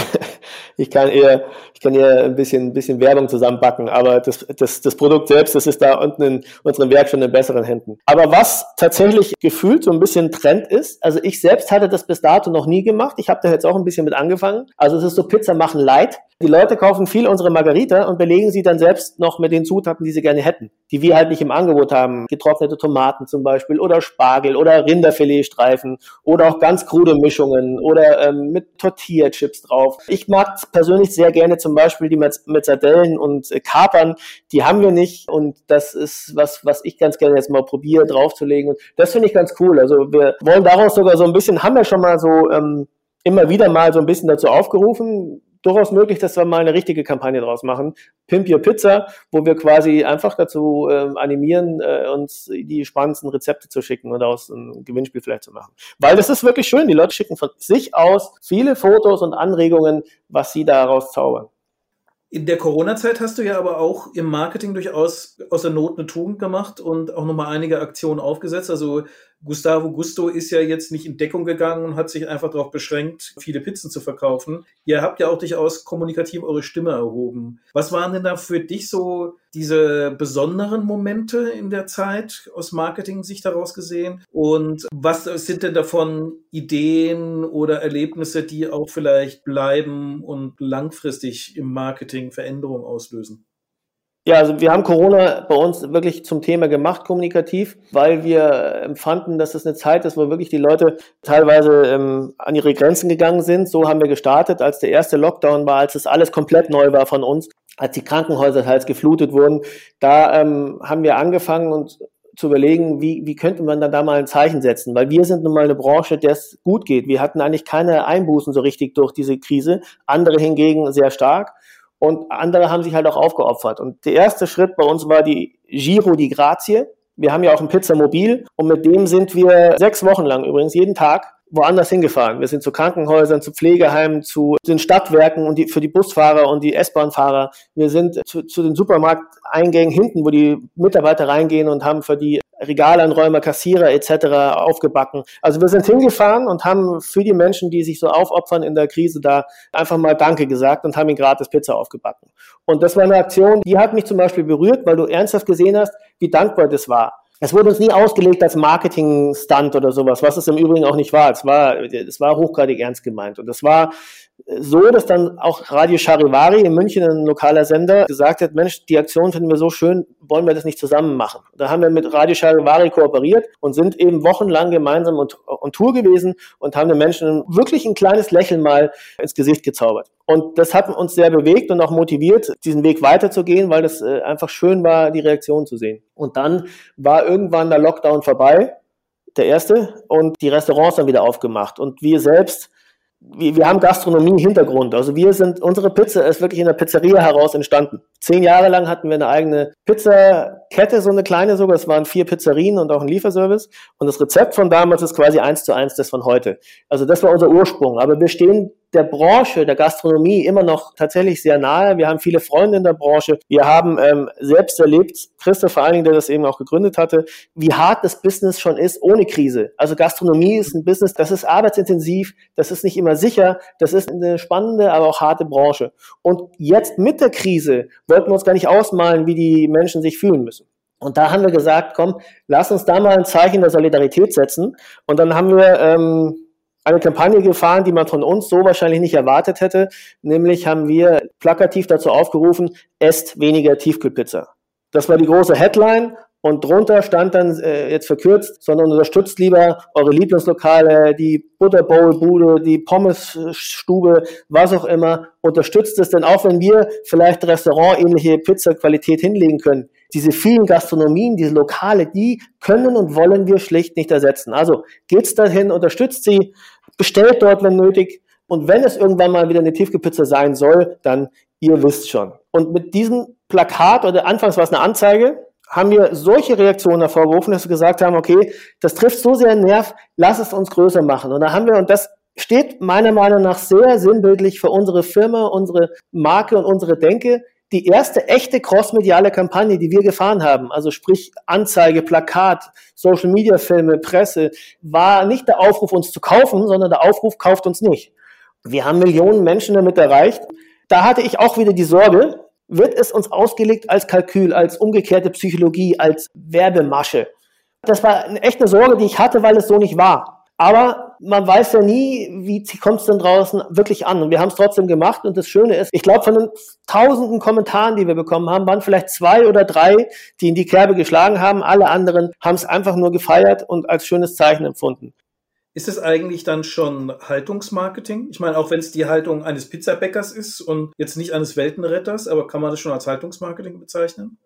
ich kann eher, ich kann eher ein bisschen, ein bisschen Werbung zusammenbacken, aber das, das, das Produkt selbst, das ist da unten in unserem Werk schon in besseren Händen. Aber was tatsächlich gefühlt so ein bisschen Trend ist, also ich selbst hatte das bis dato noch nie gemacht. Ich habe da jetzt auch ein bisschen mit angefangen. Also es ist so Pizza machen light. Die Leute kaufen viel unsere Margarita und belegen sie dann selbst noch mit den Zutaten, die sie gerne hätten, die wir halt nicht im Angebot haben. Getrocknete Tomaten zum Beispiel oder Spargel oder Rinderfiletstreifen oder auch ganz krude Mischungen oder ähm, mit Tortilla-Chips drauf. Ich mag persönlich sehr gerne zum Beispiel die Sardellen und äh, Kapern. Die haben wir nicht und das ist was, was ich ganz gerne jetzt mal probiere draufzulegen. Und das finde ich ganz cool. Also wir wollen daraus sogar so ein bisschen, haben wir schon mal so ähm, immer wieder mal so ein bisschen dazu aufgerufen, durchaus möglich, dass wir mal eine richtige Kampagne draus machen. Pimp Your Pizza, wo wir quasi einfach dazu äh, animieren, äh, uns die spannendsten Rezepte zu schicken und aus ein Gewinnspiel vielleicht zu machen. Weil das ist wirklich schön. Die Leute schicken von sich aus viele Fotos und Anregungen, was sie daraus zaubern. In der Corona-Zeit hast du ja aber auch im Marketing durchaus aus der Not eine Tugend gemacht und auch nochmal einige Aktionen aufgesetzt. Also Gustavo Gusto ist ja jetzt nicht in Deckung gegangen und hat sich einfach darauf beschränkt, viele Pizzen zu verkaufen. Ihr habt ja auch durchaus kommunikativ eure Stimme erhoben. Was waren denn da für dich so diese besonderen Momente in der Zeit aus Marketing-Sicht daraus gesehen? Und was sind denn davon Ideen oder Erlebnisse, die auch vielleicht bleiben und langfristig im Marketing Veränderungen auslösen? Ja, also wir haben Corona bei uns wirklich zum Thema gemacht, kommunikativ, weil wir empfanden, dass es eine Zeit ist, wo wirklich die Leute teilweise ähm, an ihre Grenzen gegangen sind. So haben wir gestartet, als der erste Lockdown war, als es alles komplett neu war von uns, als die Krankenhäuser teils geflutet wurden. Da ähm, haben wir angefangen und zu überlegen, wie, wie könnte man dann da mal ein Zeichen setzen? Weil wir sind nun mal eine Branche, der es gut geht. Wir hatten eigentlich keine Einbußen so richtig durch diese Krise, andere hingegen sehr stark und andere haben sich halt auch aufgeopfert. Und der erste Schritt bei uns war die Giro di Grazie. Wir haben ja auch ein Pizzamobil und mit dem sind wir sechs Wochen lang übrigens jeden Tag woanders hingefahren. Wir sind zu Krankenhäusern, zu Pflegeheimen, zu den Stadtwerken und die, für die Busfahrer und die S-Bahn-Fahrer. Wir sind zu, zu den Supermarkteingängen hinten, wo die Mitarbeiter reingehen und haben für die Regalanräumer, Kassierer etc. aufgebacken. Also wir sind hingefahren und haben für die Menschen, die sich so aufopfern in der Krise, da einfach mal Danke gesagt und haben ihnen gratis Pizza aufgebacken. Und das war eine Aktion, die hat mich zum Beispiel berührt, weil du ernsthaft gesehen hast, wie dankbar das war. Es wurde uns nie ausgelegt als Marketing-Stunt oder sowas, was es im Übrigen auch nicht war. Es war, es war hochgradig ernst gemeint. Und es war so, dass dann auch Radio Charivari in München, ein lokaler Sender, gesagt hat, Mensch, die Aktion finden wir so schön, wollen wir das nicht zusammen machen? Da haben wir mit Radio Charivari kooperiert und sind eben wochenlang gemeinsam und, und Tour gewesen und haben den Menschen wirklich ein kleines Lächeln mal ins Gesicht gezaubert. Und das hat uns sehr bewegt und auch motiviert, diesen Weg weiterzugehen, weil das äh, einfach schön war, die Reaktion zu sehen. Und dann war irgendwann der Lockdown vorbei, der erste, und die Restaurants dann wieder aufgemacht. Und wir selbst wir, wir haben Gastronomie-Hintergrund. Also wir sind, unsere Pizza ist wirklich in der Pizzeria heraus entstanden. Zehn Jahre lang hatten wir eine eigene Pizzakette, so eine kleine sogar. Es waren vier Pizzerien und auch ein Lieferservice. Und das Rezept von damals ist quasi eins zu eins das von heute. Also das war unser Ursprung. Aber wir stehen der Branche, der Gastronomie immer noch tatsächlich sehr nahe. Wir haben viele Freunde in der Branche. Wir haben ähm, selbst erlebt, Christoph vor allen Dingen, der das eben auch gegründet hatte, wie hart das Business schon ist ohne Krise. Also Gastronomie ist ein Business, das ist arbeitsintensiv, das ist nicht immer sicher, das ist eine spannende, aber auch harte Branche. Und jetzt mit der Krise wollten wir uns gar nicht ausmalen, wie die Menschen sich fühlen müssen. Und da haben wir gesagt, komm, lass uns da mal ein Zeichen der Solidarität setzen. Und dann haben wir ähm, eine Kampagne gefahren, die man von uns so wahrscheinlich nicht erwartet hätte. Nämlich haben wir plakativ dazu aufgerufen, esst weniger Tiefkühlpizza. Das war die große Headline und drunter stand dann äh, jetzt verkürzt, sondern unterstützt lieber eure Lieblingslokale, die Butterbowl-Bude, die Pommesstube, was auch immer. Unterstützt es denn auch, wenn wir vielleicht restaurantähnliche Pizza-Qualität hinlegen können. Diese vielen Gastronomien, diese Lokale, die können und wollen wir schlicht nicht ersetzen. Also geht's dahin, unterstützt sie, bestellt dort, wenn nötig. Und wenn es irgendwann mal wieder eine Tiefkühlpizza sein soll, dann ihr wisst schon. Und mit diesem Plakat oder anfangs war es eine Anzeige, haben wir solche Reaktionen hervorgerufen, dass wir gesagt haben, okay, das trifft so sehr einen Nerv, lass es uns größer machen. Und da haben wir, und das steht meiner Meinung nach sehr sinnbildlich für unsere Firma, unsere Marke und unsere Denke, die erste echte crossmediale Kampagne, die wir gefahren haben, also sprich Anzeige, Plakat, Social Media Filme, Presse, war nicht der Aufruf, uns zu kaufen, sondern der Aufruf, kauft uns nicht. Wir haben Millionen Menschen damit erreicht. Da hatte ich auch wieder die Sorge, wird es uns ausgelegt als Kalkül, als umgekehrte Psychologie, als Werbemasche. Das war eine echte Sorge, die ich hatte, weil es so nicht war. Aber man weiß ja nie, wie kommt es denn draußen wirklich an. Und wir haben es trotzdem gemacht. Und das Schöne ist, ich glaube, von den tausenden Kommentaren, die wir bekommen haben, waren vielleicht zwei oder drei, die in die Kerbe geschlagen haben. Alle anderen haben es einfach nur gefeiert und als schönes Zeichen empfunden. Ist es eigentlich dann schon Haltungsmarketing? Ich meine, auch wenn es die Haltung eines Pizzabäckers ist und jetzt nicht eines Weltenretters, aber kann man das schon als Haltungsmarketing bezeichnen?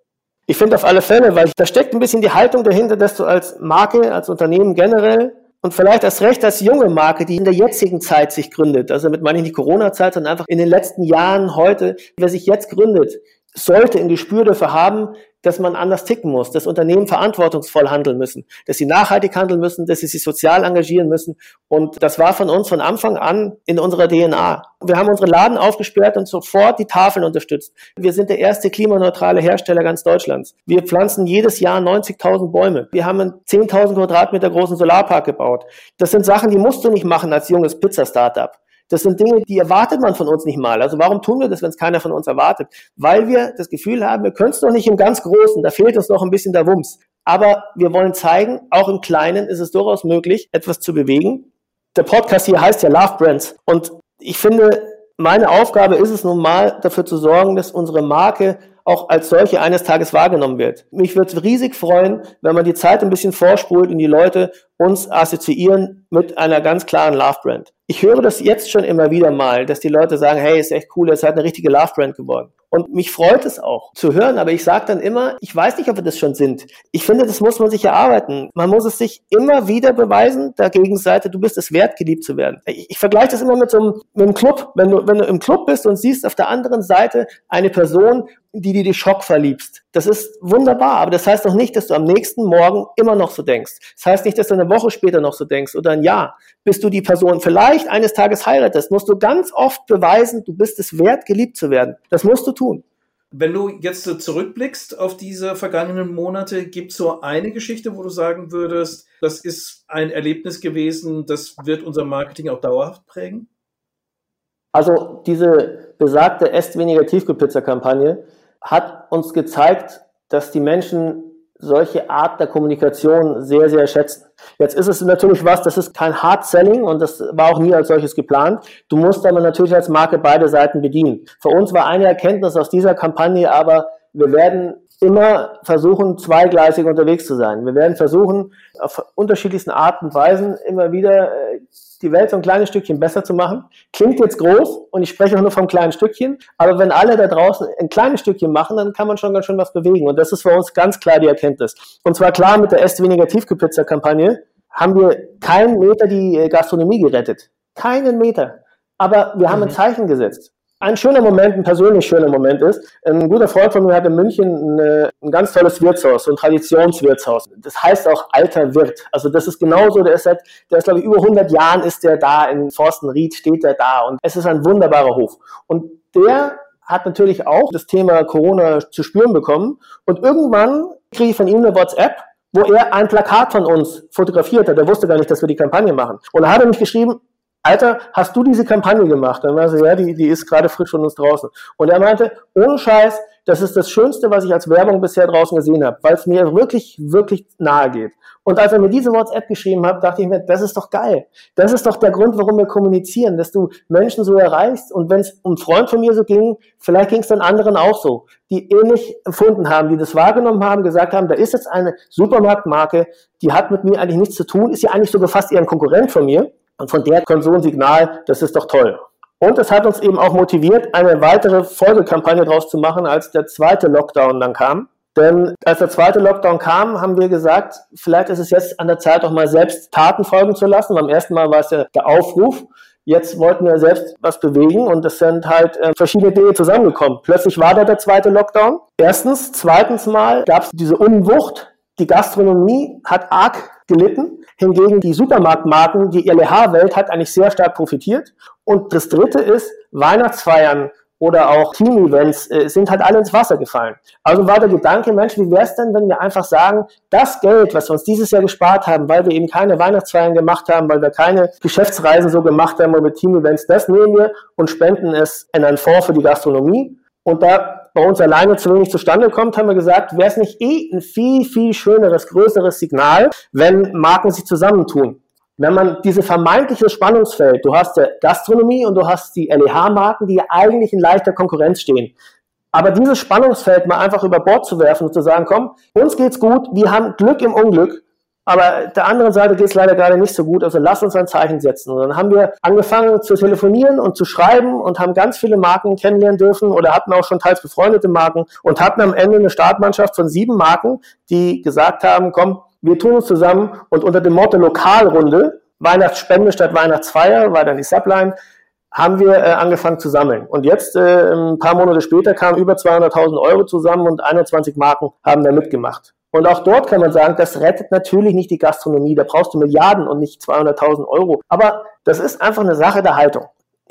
Ich finde auf alle Fälle, weil da steckt ein bisschen die Haltung dahinter, dass du als Marke, als Unternehmen generell und vielleicht erst recht als junge Marke, die in der jetzigen Zeit sich gründet, also mit meine ich nicht Corona-Zeit, sondern einfach in den letzten Jahren heute, wer sich jetzt gründet, sollte ein Gespür dafür haben, dass man anders ticken muss, dass Unternehmen verantwortungsvoll handeln müssen, dass sie nachhaltig handeln müssen, dass sie sich sozial engagieren müssen. Und das war von uns von Anfang an in unserer DNA. Wir haben unsere Laden aufgesperrt und sofort die Tafeln unterstützt. Wir sind der erste klimaneutrale Hersteller ganz Deutschlands. Wir pflanzen jedes Jahr 90.000 Bäume. Wir haben einen 10.000 Quadratmeter großen Solarpark gebaut. Das sind Sachen, die musst du nicht machen als junges Pizza-Startup. Das sind Dinge, die erwartet man von uns nicht mal. Also warum tun wir das, wenn es keiner von uns erwartet? Weil wir das Gefühl haben, wir können es doch nicht im ganz Großen, da fehlt uns noch ein bisschen der Wumms. Aber wir wollen zeigen, auch im Kleinen ist es durchaus möglich, etwas zu bewegen. Der Podcast hier heißt ja Love Brands. Und ich finde, meine Aufgabe ist es nun mal, dafür zu sorgen, dass unsere Marke auch als solche eines Tages wahrgenommen wird. Mich würde es riesig freuen, wenn man die Zeit ein bisschen vorspult und die Leute uns assoziieren mit einer ganz klaren Love Brand. Ich höre das jetzt schon immer wieder mal, dass die Leute sagen, hey, ist echt cool, es ist halt eine richtige Love Brand geworden. Und mich freut es auch zu hören, aber ich sage dann immer, ich weiß nicht, ob wir das schon sind. Ich finde, das muss man sich erarbeiten. Man muss es sich immer wieder beweisen, der Gegenseite, du bist es wert, geliebt zu werden. Ich, ich vergleiche das immer mit so einem, mit einem Club. Wenn du, wenn du im Club bist und siehst auf der anderen Seite eine Person, die dir die Schock verliebst. Das ist wunderbar, aber das heißt doch nicht, dass du am nächsten Morgen immer noch so denkst. Das heißt nicht, dass du eine Woche später noch so denkst oder ein Jahr. Bis du die Person vielleicht eines Tages heiratest, musst du ganz oft beweisen, du bist es wert, geliebt zu werden. Das musst du tun. Wenn du jetzt zurückblickst auf diese vergangenen Monate, gibt es so eine Geschichte, wo du sagen würdest, das ist ein Erlebnis gewesen, das wird unser Marketing auch dauerhaft prägen? Also diese besagte Esst weniger Tiefkühlpizza-Kampagne, hat uns gezeigt, dass die Menschen solche Art der Kommunikation sehr, sehr schätzen. Jetzt ist es natürlich was, das ist kein Hard Selling und das war auch nie als solches geplant. Du musst aber natürlich als Marke beide Seiten bedienen. Für uns war eine Erkenntnis aus dieser Kampagne aber, wir werden immer versuchen, zweigleisig unterwegs zu sein. Wir werden versuchen, auf unterschiedlichsten Arten und Weisen immer wieder äh, die Welt so ein kleines Stückchen besser zu machen. Klingt jetzt groß und ich spreche auch nur vom kleinen Stückchen, aber wenn alle da draußen ein kleines Stückchen machen, dann kann man schon ganz schön was bewegen. Und das ist für uns ganz klar die Erkenntnis. Und zwar klar mit der Esst weniger Tiefkühlpizza-Kampagne haben wir keinen Meter die äh, Gastronomie gerettet. Keinen Meter. Aber wir haben mhm. ein Zeichen gesetzt ein schöner Moment, ein persönlich schöner Moment ist. Ein guter Freund von mir hat in München eine, ein ganz tolles Wirtshaus, so ein Traditionswirtshaus. Das heißt auch alter Wirt. Also das ist genauso, der ist seit, der ist glaube ich über 100 Jahren ist der da in Forstenried, steht der da und es ist ein wunderbarer Hof. Und der hat natürlich auch das Thema Corona zu spüren bekommen und irgendwann kriege ich von ihm eine WhatsApp, wo er ein Plakat von uns fotografiert hat. Er wusste gar nicht, dass wir die Kampagne machen. Und da hat er mich geschrieben, Alter, hast du diese Kampagne gemacht? Dann war so, ja, die, die ist gerade frisch von uns draußen. Und er meinte, ohne Scheiß, das ist das Schönste, was ich als Werbung bisher draußen gesehen habe, weil es mir wirklich, wirklich nahe geht. Und als er mir diese WhatsApp geschrieben hat, dachte ich mir, das ist doch geil. Das ist doch der Grund, warum wir kommunizieren, dass du Menschen so erreichst. Und wenn es um Freund von mir so ging, vielleicht ging es dann anderen auch so, die ähnlich empfunden haben, die das wahrgenommen haben, gesagt haben, da ist jetzt eine Supermarktmarke, die hat mit mir eigentlich nichts zu tun, ist ja eigentlich sogar fast eher ein Konkurrent von mir. Und von der kommt so ein Signal, das ist doch toll. Und es hat uns eben auch motiviert, eine weitere Folgekampagne draus zu machen, als der zweite Lockdown dann kam. Denn als der zweite Lockdown kam, haben wir gesagt, vielleicht ist es jetzt an der Zeit, auch mal selbst Taten folgen zu lassen. Beim ersten Mal war es ja der Aufruf. Jetzt wollten wir selbst was bewegen und es sind halt äh, verschiedene Dinge zusammengekommen. Plötzlich war da der zweite Lockdown. Erstens. Zweitens Mal gab es diese Unwucht. Die Gastronomie hat arg gelitten. Hingegen die Supermarktmarken, die LEH-Welt hat eigentlich sehr stark profitiert. Und das dritte ist, Weihnachtsfeiern oder auch Team-Events äh, sind halt alle ins Wasser gefallen. Also war der Gedanke, Mensch, wie wäre es denn, wenn wir einfach sagen, das Geld, was wir uns dieses Jahr gespart haben, weil wir eben keine Weihnachtsfeiern gemacht haben, weil wir keine Geschäftsreisen so gemacht haben oder Team-Events, das nehmen wir und spenden es in einen Fonds für die Gastronomie. Und da bei uns alleine zu wenig zustande kommt, haben wir gesagt, wäre es nicht eh ein viel, viel schöneres, größeres Signal, wenn Marken sich zusammentun wenn man diese vermeintliche Spannungsfeld, du hast ja Gastronomie und du hast die LEH-Marken, die eigentlich in leichter Konkurrenz stehen. Aber dieses Spannungsfeld mal einfach über Bord zu werfen und zu sagen, komm, uns geht's gut, wir haben Glück im Unglück, aber der anderen Seite geht's leider gerade nicht so gut, also lass uns ein Zeichen setzen. Und dann haben wir angefangen zu telefonieren und zu schreiben und haben ganz viele Marken kennenlernen dürfen oder hatten auch schon teils befreundete Marken und hatten am Ende eine Startmannschaft von sieben Marken, die gesagt haben, komm, wir tun uns zusammen und unter dem Motto Lokalrunde, Weihnachtsspende statt Weihnachtsfeier, war dann die Subline, haben wir äh, angefangen zu sammeln. Und jetzt, äh, ein paar Monate später, kamen über 200.000 Euro zusammen und 21 Marken haben da mitgemacht. Und auch dort kann man sagen, das rettet natürlich nicht die Gastronomie. Da brauchst du Milliarden und nicht 200.000 Euro. Aber das ist einfach eine Sache der Haltung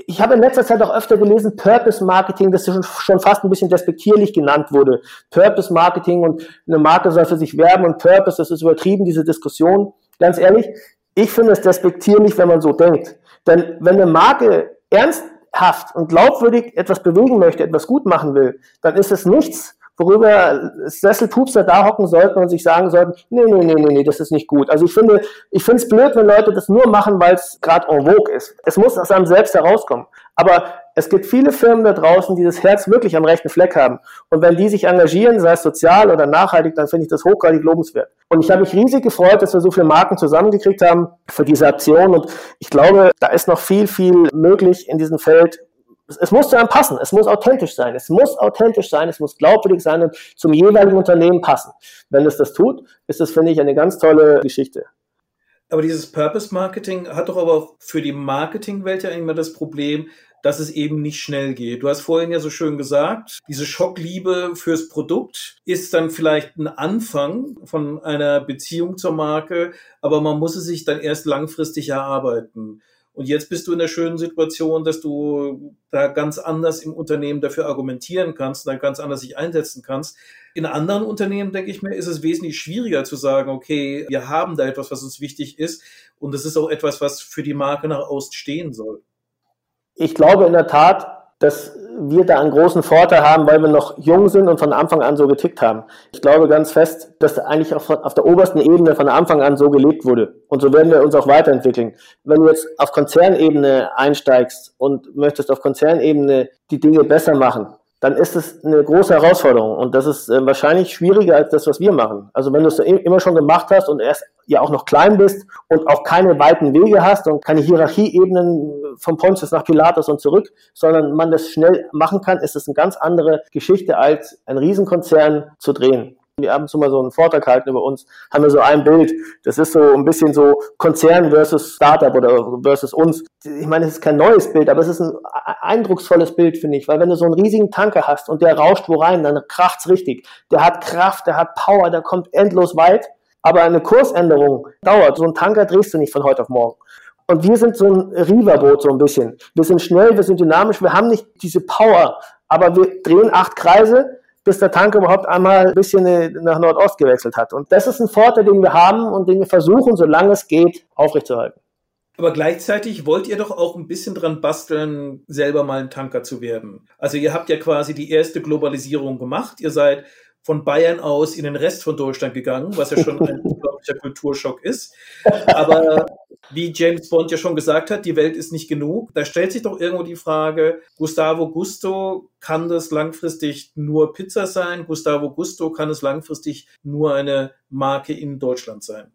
ich habe in letzter Zeit auch öfter gelesen, Purpose Marketing, das schon, fast ein bisschen despektierlich genannt wurde. Purpose Marketing und eine Marke soll für sich werben und Purpose, das ist übertrieben, diese Diskussion. Ganz ehrlich, ich finde es despektierlich, wenn man so denkt. Denn wenn eine Marke ernsthaft und glaubwürdig etwas bewegen möchte, etwas gut machen will, dann ist es nichts, worüber Sesselpupser da hocken sollten und sich sagen sollten, nee, nee, nee, nee, nee, das ist nicht gut. Also ich finde, ich finde es blöd, wenn Leute das nur machen, weil es gerade en vogue ist. Es muss aus einem selbst herauskommen. Aber es gibt viele Firmen da draußen, die das Herz wirklich am rechten Fleck haben. Und wenn die sich engagieren, sei es sozial oder nachhaltig, dann finde ich das hochgradig lobenswert. Und ich habe mich riesig gefreut, dass wir so viele Marken zusammengekriegt haben für diese Aktion. Und ich glaube, da ist noch viel, viel möglich in diesem Feld es muss zu einem passen, es muss authentisch sein, es muss authentisch sein, es muss glaubwürdig sein und zum jeweiligen Unternehmen passen. Wenn es das tut, ist das, finde ich, eine ganz tolle Geschichte. Aber dieses Purpose Marketing hat doch aber auch für die Marketingwelt ja immer das Problem, dass es eben nicht schnell geht. Du hast vorhin ja so schön gesagt, diese Schockliebe fürs Produkt ist dann vielleicht ein Anfang von einer Beziehung zur Marke, aber man muss es sich dann erst langfristig erarbeiten. Und jetzt bist du in der schönen Situation, dass du da ganz anders im Unternehmen dafür argumentieren kannst, dann ganz anders sich einsetzen kannst. In anderen Unternehmen, denke ich mir, ist es wesentlich schwieriger zu sagen, okay, wir haben da etwas, was uns wichtig ist. Und das ist auch etwas, was für die Marke nach außen stehen soll. Ich glaube in der Tat, dass wir da einen großen Vorteil haben, weil wir noch jung sind und von Anfang an so getickt haben. Ich glaube ganz fest, dass eigentlich auf, auf der obersten Ebene von Anfang an so gelebt wurde. Und so werden wir uns auch weiterentwickeln. Wenn du jetzt auf Konzernebene einsteigst und möchtest auf Konzernebene die Dinge besser machen, dann ist es eine große Herausforderung. Und das ist äh, wahrscheinlich schwieriger als das, was wir machen. Also wenn du es immer schon gemacht hast und erst ja auch noch klein bist und auch keine weiten Wege hast und keine Hierarchieebenen vom Pontius nach Pilatus und zurück, sondern man das schnell machen kann, ist es eine ganz andere Geschichte als ein Riesenkonzern zu drehen. Wir haben so mal so einen Vortrag gehalten über uns, haben wir so ein Bild, das ist so ein bisschen so Konzern versus Startup oder versus uns. Ich meine, es ist kein neues Bild, aber es ist ein eindrucksvolles Bild, finde ich, weil wenn du so einen riesigen Tanker hast und der rauscht wo rein, dann kracht's richtig. Der hat Kraft, der hat Power, der kommt endlos weit, aber eine Kursänderung dauert. So einen Tanker drehst du nicht von heute auf morgen. Und wir sind so ein Riverboot so ein bisschen. Wir sind schnell, wir sind dynamisch, wir haben nicht diese Power, aber wir drehen acht Kreise bis der Tank überhaupt einmal ein bisschen nach Nordost gewechselt hat. Und das ist ein Vorteil, den wir haben und den wir versuchen, solange es geht, aufrechtzuerhalten. Aber gleichzeitig wollt ihr doch auch ein bisschen dran basteln, selber mal ein Tanker zu werden. Also ihr habt ja quasi die erste Globalisierung gemacht. Ihr seid von Bayern aus in den Rest von Deutschland gegangen, was ja schon ein unglaublicher Kulturschock ist. Aber wie James Bond ja schon gesagt hat, die Welt ist nicht genug. Da stellt sich doch irgendwo die Frage, Gustavo Gusto, kann das langfristig nur Pizza sein? Gustavo Gusto, kann es langfristig nur eine Marke in Deutschland sein?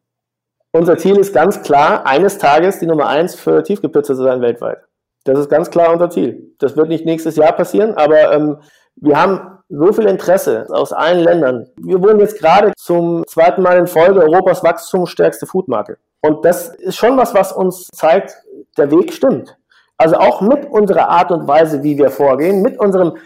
Unser Ziel ist ganz klar, eines Tages die Nummer eins für Tiefkühlpizza zu sein weltweit. Das ist ganz klar unser Ziel. Das wird nicht nächstes Jahr passieren, aber ähm, wir haben so viel Interesse aus allen Ländern. Wir wurden jetzt gerade zum zweiten Mal in Folge Europas wachstumsstärkste Foodmarke. Und das ist schon was, was uns zeigt, der Weg stimmt. Also auch mit unserer Art und Weise, wie wir vorgehen, mit unserem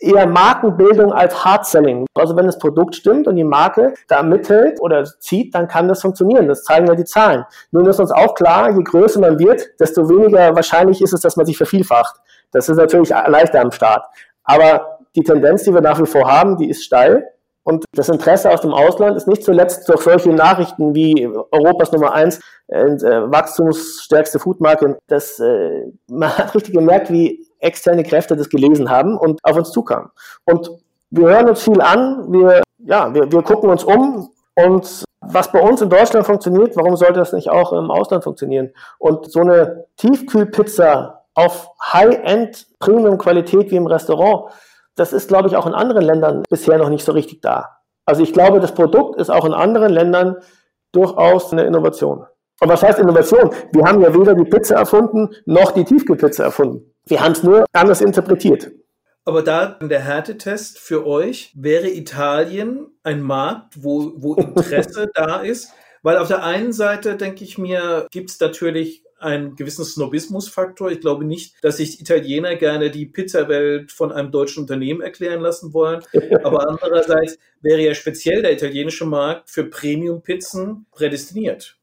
eher Markenbildung als Hard-Selling. Also wenn das Produkt stimmt und die Marke da mithält oder zieht, dann kann das funktionieren. Das zeigen ja die Zahlen. Nun ist uns auch klar, je größer man wird, desto weniger wahrscheinlich ist es, dass man sich vervielfacht. Das ist natürlich leichter am Start. Aber die Tendenz, die wir nach wie vor haben, die ist steil. Und das Interesse aus dem Ausland ist nicht zuletzt durch solche Nachrichten wie Europas Nummer eins und, äh, wachstumsstärkste Foodmarke. Das, äh, man hat richtig gemerkt, wie externe Kräfte das gelesen haben und auf uns zukamen. Und wir hören uns viel an, wir, ja, wir, wir gucken uns um und was bei uns in Deutschland funktioniert, warum sollte das nicht auch im Ausland funktionieren? Und so eine Tiefkühlpizza auf High-End Premium-Qualität wie im Restaurant, das ist, glaube ich, auch in anderen Ländern bisher noch nicht so richtig da. Also ich glaube, das Produkt ist auch in anderen Ländern durchaus eine Innovation. Und was heißt Innovation? Wir haben ja weder die Pizza erfunden, noch die Tiefkühlpizza erfunden. Wir haben es nur anders interpretiert. Aber da der Härtetest für euch wäre Italien ein Markt, wo, wo Interesse da ist. Weil auf der einen Seite, denke ich mir, gibt es natürlich einen gewissen Snobismusfaktor. Ich glaube nicht, dass sich Italiener gerne die Pizzawelt von einem deutschen Unternehmen erklären lassen wollen. Aber andererseits wäre ja speziell der italienische Markt für Premium-Pizzen prädestiniert.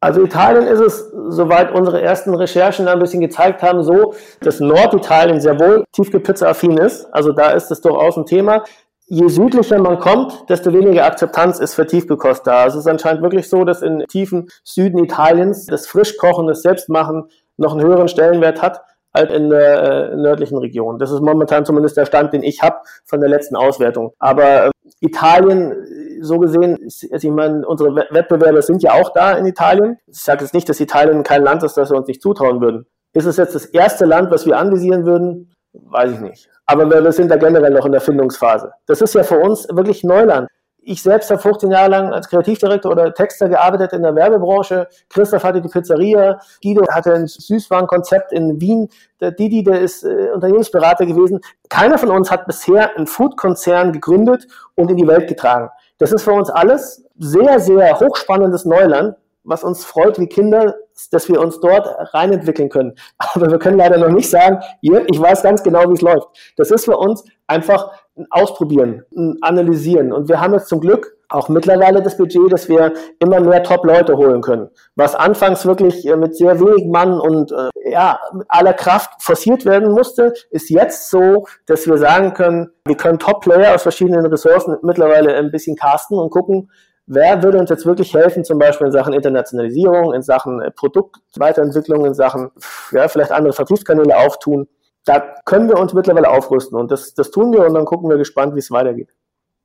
Also Italien ist es, soweit unsere ersten Recherchen ein bisschen gezeigt haben, so, dass Norditalien sehr wohl Tiefkühlpizza-affin ist. Also da ist es durchaus ein Thema je südlicher man kommt, desto weniger Akzeptanz ist für da. Also es ist anscheinend wirklich so, dass in tiefen Süden Italiens das Frischkochen, das Selbstmachen noch einen höheren Stellenwert hat als in der äh, nördlichen Region. Das ist momentan zumindest der Stand, den ich habe von der letzten Auswertung. Aber äh, Italien, so gesehen, also ich meine, unsere Wettbewerber sind ja auch da in Italien. Ich sage jetzt nicht, dass Italien kein Land ist, das wir uns nicht zutrauen würden. Ist es jetzt das erste Land, was wir anvisieren würden? Weiß ich nicht. Aber wir, sind da generell noch in der Findungsphase. Das ist ja für uns wirklich Neuland. Ich selbst habe 15 Jahre lang als Kreativdirektor oder Texter gearbeitet in der Werbebranche. Christoph hatte die Pizzeria. Guido hatte ein Süßwarenkonzept in Wien. Der Didi, der ist äh, Unternehmensberater gewesen. Keiner von uns hat bisher einen Foodkonzern gegründet und in die Welt getragen. Das ist für uns alles sehr, sehr hochspannendes Neuland was uns freut wie Kinder, dass wir uns dort reinentwickeln können. Aber wir können leider noch nicht sagen, hier, ich weiß ganz genau, wie es läuft. Das ist für uns einfach ein Ausprobieren, ein Analysieren. Und wir haben jetzt zum Glück auch mittlerweile das Budget, dass wir immer mehr Top-Leute holen können. Was anfangs wirklich äh, mit sehr wenig Mann und äh, ja, mit aller Kraft forciert werden musste, ist jetzt so, dass wir sagen können, wir können Top-Player aus verschiedenen Ressourcen mittlerweile ein bisschen casten und gucken, wer würde uns jetzt wirklich helfen, zum Beispiel in Sachen Internationalisierung, in Sachen äh, Produktweiterentwicklung, in Sachen ja, vielleicht andere Vertriebskanäle auftun. Da können wir uns mittlerweile aufrüsten und das, das tun wir und dann gucken wir gespannt, wie es weitergeht.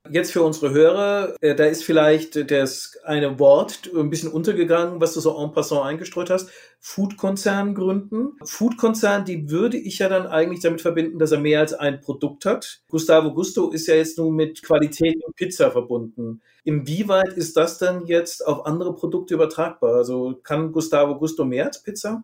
Jetzt für unsere Hörer, äh, da ist vielleicht das eine Wort ein bisschen untergegangen, was du so en passant eingestreut hast. Foodkonzern gründen. Foodkonzern, die würde ich ja dann eigentlich damit verbinden, dass er mehr als ein Produkt hat. Gustavo Gusto ist ja jetzt nur mit Qualität und Pizza verbunden. Inwieweit ist das dann jetzt auf andere Produkte übertragbar? Also kann Gustavo Gusto mehr als Pizza?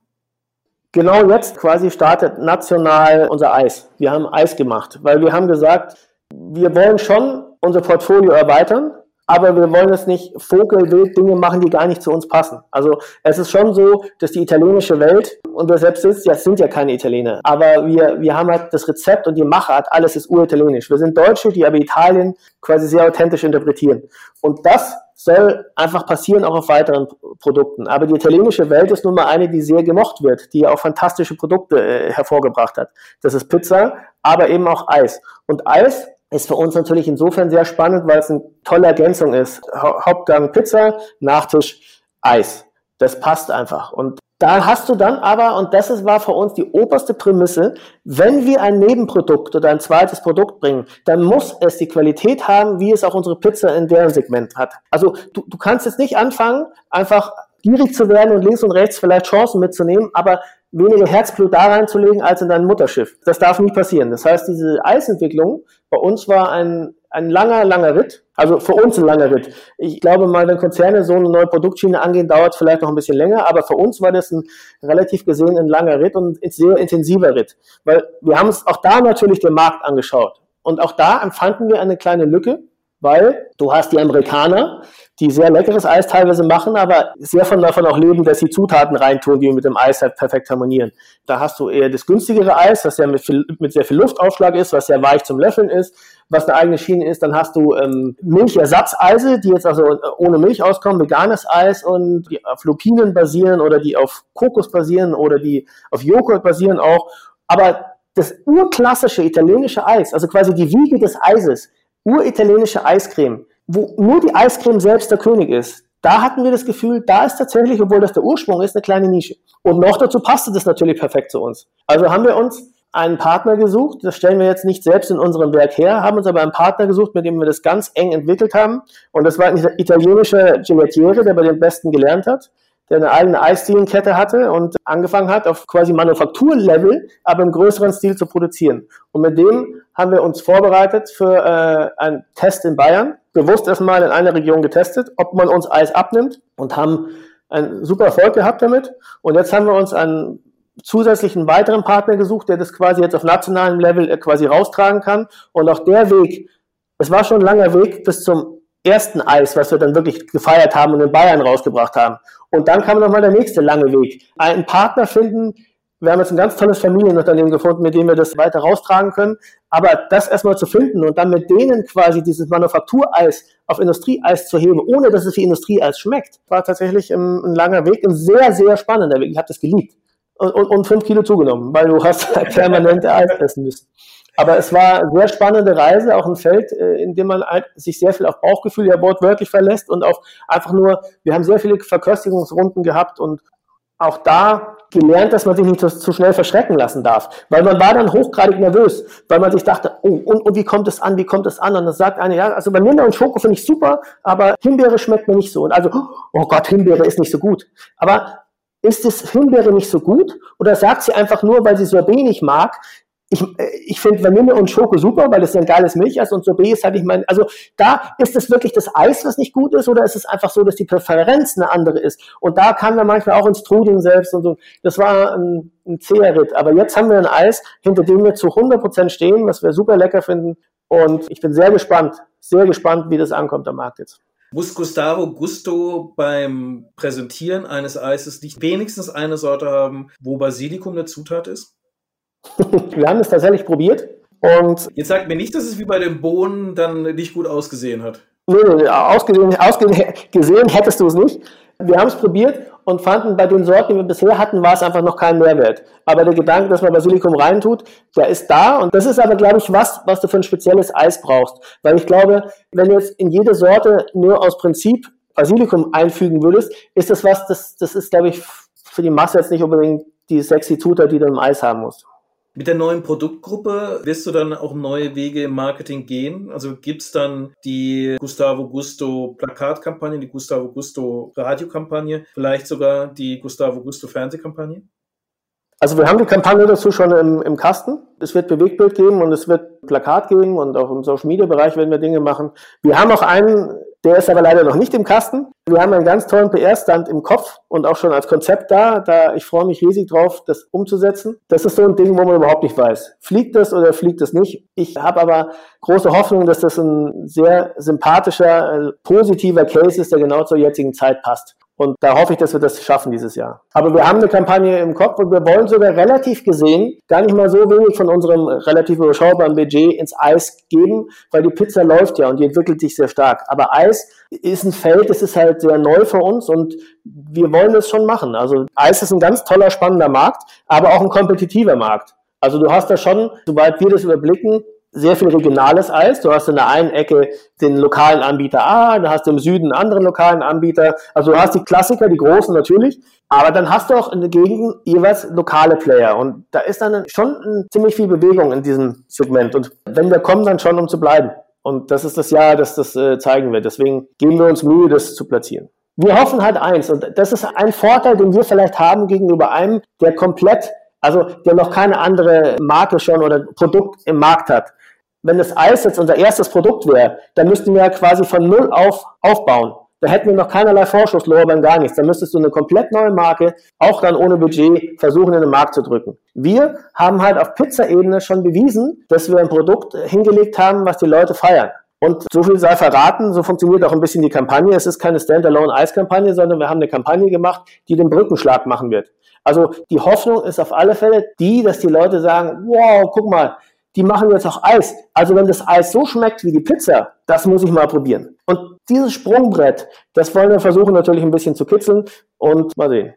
Genau jetzt quasi startet national unser Eis. Wir haben Eis gemacht, weil wir haben gesagt, wir wollen schon unser Portfolio erweitern, aber wir wollen es nicht vogelwild Dinge machen, die gar nicht zu uns passen. Also es ist schon so, dass die italienische Welt, und wir selbst sind ja, sind ja keine Italiener, aber wir, wir haben halt das Rezept und die Machart, alles ist uritalienisch. Wir sind Deutsche, die aber Italien quasi sehr authentisch interpretieren. Und das soll einfach passieren, auch auf weiteren Produkten. Aber die italienische Welt ist nun mal eine, die sehr gemocht wird, die auch fantastische Produkte äh, hervorgebracht hat. Das ist Pizza, aber eben auch Eis. Und Eis ist für uns natürlich insofern sehr spannend, weil es eine tolle Ergänzung ist. Hauptgang Pizza, Nachtisch Eis. Das passt einfach. Und da hast du dann aber, und das war für uns die oberste Prämisse, wenn wir ein Nebenprodukt oder ein zweites Produkt bringen, dann muss es die Qualität haben, wie es auch unsere Pizza in deren Segment hat. Also du, du kannst jetzt nicht anfangen, einfach gierig zu werden und links und rechts vielleicht Chancen mitzunehmen, aber weniger Herzblut da reinzulegen als in dein Mutterschiff. Das darf nicht passieren. Das heißt, diese Eisentwicklung bei uns war ein, ein langer, langer Ritt. Also für uns ein langer Ritt. Ich glaube mal, wenn Konzerne so eine neue Produktschiene angehen, dauert es vielleicht noch ein bisschen länger, aber für uns war das ein relativ gesehen ein langer Ritt und ein sehr intensiver Ritt. Weil wir haben uns auch da natürlich den Markt angeschaut. Und auch da empfanden wir eine kleine Lücke, weil du hast die Amerikaner, die sehr leckeres Eis teilweise machen, aber sehr von davon auch leben, dass sie Zutaten reintun, die mit dem Eis halt perfekt harmonieren. Da hast du eher das günstigere Eis, das ja mit, viel, mit sehr viel Luftaufschlag ist, was sehr weich zum Löffeln ist, was eine eigene Schiene ist. Dann hast du ähm, Milchersatzeise, die jetzt also ohne Milch auskommen, veganes Eis und die auf Lupinen basieren oder die auf Kokos basieren oder die auf Joghurt basieren auch. Aber das urklassische italienische Eis, also quasi die Wiege des Eises, uritalienische Eiscreme, wo nur die Eiscreme selbst der König ist, da hatten wir das Gefühl, da ist tatsächlich, obwohl das der Ursprung ist, eine kleine Nische. Und noch dazu passte das natürlich perfekt zu uns. Also haben wir uns einen Partner gesucht, das stellen wir jetzt nicht selbst in unserem Werk her, haben uns aber einen Partner gesucht, mit dem wir das ganz eng entwickelt haben. Und das war ein italienischer Gelatiere, der bei den Besten gelernt hat der eine eigene Eisdienenkette hatte und angefangen hat, auf quasi Manufakturlevel, aber im größeren Stil zu produzieren. Und mit dem haben wir uns vorbereitet für äh, einen Test in Bayern, bewusst erstmal in einer Region getestet, ob man uns Eis abnimmt und haben einen super Erfolg gehabt damit. Und jetzt haben wir uns einen zusätzlichen weiteren Partner gesucht, der das quasi jetzt auf nationalem Level äh, quasi raustragen kann. Und auch der Weg, es war schon ein langer Weg bis zum ersten Eis, was wir dann wirklich gefeiert haben und in Bayern rausgebracht haben. Und dann kam nochmal der nächste lange Weg. Einen Partner finden, wir haben jetzt ein ganz tolles Familienunternehmen gefunden, mit dem wir das weiter raustragen können. Aber das erstmal zu finden und dann mit denen quasi dieses Manufaktureis auf Industrieeis zu heben, ohne dass es wie Industrieeis schmeckt, war tatsächlich ein, ein langer Weg, ein sehr, sehr spannender Weg. Ich habe das geliebt. Und, und, und fünf Kilo zugenommen, weil du hast permanente Eis essen müssen. Aber es war eine sehr spannende Reise, auch ein Feld, äh, in dem man sich sehr viel auf Bauchgefühl ja wortwörtlich verlässt und auch einfach nur, wir haben sehr viele Verköstigungsrunden gehabt und auch da gelernt, dass man sich nicht zu schnell verschrecken lassen darf. Weil man war dann hochgradig nervös, weil man sich dachte, oh, und, und wie kommt es an, wie kommt es an? Und dann sagt einer, ja, also Vanille und Schoko finde ich super, aber Himbeere schmeckt mir nicht so. Und also, oh Gott, Himbeere ist nicht so gut. Aber ist es Himbeere nicht so gut? Oder sagt sie einfach nur, weil sie Sorbet nicht mag, ich, äh, ich finde Vanille und Schoko super, weil es ein geiles Milcheis und Sorbet ist halt, ich meine, also da ist es wirklich das Eis, was nicht gut ist, oder ist es einfach so, dass die Präferenz eine andere ist? Und da kann man manchmal auch ins Trudeln selbst und so. Das war ein, ein zäher Ritt. Aber jetzt haben wir ein Eis, hinter dem wir zu 100% stehen, was wir super lecker finden. Und ich bin sehr gespannt, sehr gespannt, wie das ankommt am Markt jetzt. Muss Gustavo Gusto beim Präsentieren eines Eises nicht wenigstens eine Sorte haben, wo Basilikum eine Zutat ist? wir haben es tatsächlich probiert. Und Jetzt sagt mir nicht, dass es wie bei den Bohnen dann nicht gut ausgesehen hat. Nee, nee ausgesehen, ausgesehen hättest du es nicht. Wir haben es probiert und fanden bei den Sorten, die wir bisher hatten, war es einfach noch kein Mehrwert. Aber der Gedanke, dass man Basilikum reintut, der ist da. Und das ist aber, glaube ich, was, was du für ein spezielles Eis brauchst. Weil ich glaube, wenn du jetzt in jede Sorte nur aus Prinzip Basilikum einfügen würdest, ist das was, das, das ist, glaube ich, für die Masse jetzt nicht unbedingt die sexy Zutat, die du im Eis haben musst. Mit der neuen Produktgruppe wirst du dann auch neue Wege im Marketing gehen? Also gibt es dann die Gustavo Gusto Plakatkampagne, die Gustavo Gusto Radiokampagne, vielleicht sogar die Gustavo Gusto Fernsehkampagne? Also wir haben die Kampagne dazu schon im, im Kasten. Es wird Bewegtbild geben und es wird Plakat geben und auch im Social Media Bereich werden wir Dinge machen. Wir haben auch einen Der ist aber leider noch nicht im Kasten. Wir haben einen ganz tollen PR-Stand im Kopf und auch schon als Konzept da. Da ich freue mich riesig drauf, das umzusetzen. Das ist so ein Ding, wo man überhaupt nicht weiß, fliegt das oder fliegt es nicht. Ich habe aber große Hoffnung, dass das ein sehr sympathischer, äh, positiver Case ist, der genau zur jetzigen Zeit passt. Und da hoffe ich, dass wir das schaffen dieses Jahr. Aber wir haben eine Kampagne im Kopf und wir wollen sogar relativ gesehen gar nicht mal so wenig von unserem relativ überschaubaren Budget ins Eis geben, weil die Pizza läuft ja und die entwickelt sich sehr stark. Aber Eis ist ein Feld, das ist halt sehr neu für uns und wir wollen das schon machen. Also Eis ist ein ganz toller, spannender Markt, aber auch ein kompetitiver Markt. Also du hast da schon, soweit wir das überblicken, sehr viel regionales Eis. Du hast in der einen Ecke den lokalen Anbieter A, dann hast du im Süden einen anderen lokalen Anbieter. Also du hast die Klassiker, die großen natürlich, aber dann hast du auch in der Gegend jeweils lokale Player und da ist dann schon ziemlich viel Bewegung in diesem Segment und wenn wir kommen, dann schon um zu bleiben. Und das ist das Jahr, das das äh, zeigen wird. Deswegen geben wir uns Mühe, das zu platzieren. Wir hoffen halt eins und das ist ein Vorteil, den wir vielleicht haben gegenüber einem, der komplett also der noch keine andere Marke schon oder Produkt im Markt hat wenn das Eis jetzt unser erstes Produkt wäre, dann müssten wir ja quasi von Null auf aufbauen. Da hätten wir noch keinerlei Vorschusslorbeeren, gar nichts. Dann müsstest du eine komplett neue Marke, auch dann ohne Budget, versuchen in den Markt zu drücken. Wir haben halt auf Pizza-Ebene schon bewiesen, dass wir ein Produkt hingelegt haben, was die Leute feiern. Und so viel sei verraten, so funktioniert auch ein bisschen die Kampagne. Es ist keine Standalone-Eis-Kampagne, sondern wir haben eine Kampagne gemacht, die den Brückenschlag machen wird. Also die Hoffnung ist auf alle Fälle die, dass die Leute sagen, wow, guck mal, die machen jetzt auch Eis. Also wenn das Eis so schmeckt wie die Pizza, das muss ich mal probieren. Und dieses Sprungbrett, das wollen wir versuchen natürlich ein bisschen zu kitzeln und mal sehen.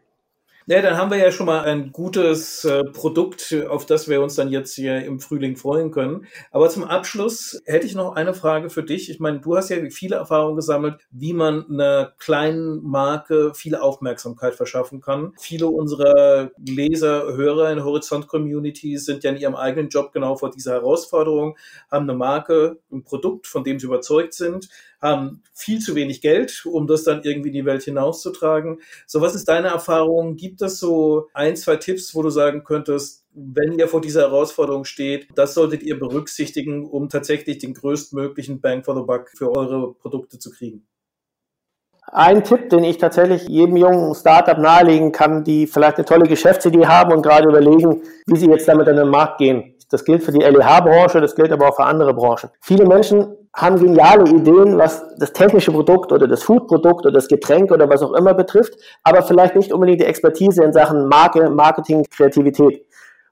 Ja, dann haben wir ja schon mal ein gutes äh, Produkt, auf das wir uns dann jetzt hier im Frühling freuen können. Aber zum Abschluss hätte ich noch eine Frage für dich. Ich meine, du hast ja viele Erfahrungen gesammelt, wie man einer kleinen Marke viel Aufmerksamkeit verschaffen kann. Viele unserer Leser, Hörer in Horizont Community sind ja in ihrem eigenen Job genau vor dieser Herausforderung, haben eine Marke, ein Produkt, von dem sie überzeugt sind, haben viel zu wenig Geld, um das dann irgendwie in die Welt hinauszutragen. So, was ist deine Erfahrung? Gibt es so ein, zwei Tipps, wo du sagen könntest, wenn ihr vor dieser Herausforderung steht, das solltet ihr berücksichtigen, um tatsächlich den größtmöglichen Bang for the Buck für eure Produkte zu kriegen? Ein Tipp, den ich tatsächlich jedem jungen Startup nahelegen kann, die vielleicht eine tolle Geschäftsidee haben und gerade überlegen, wie sie jetzt damit an den Markt gehen. Das gilt für die LEH-Branche, das gilt aber auch für andere Branchen. Viele Menschen haben geniale Ideen, was das technische Produkt oder das Foodprodukt oder das Getränk oder was auch immer betrifft, aber vielleicht nicht unbedingt die Expertise in Sachen Marke, Marketing, Kreativität.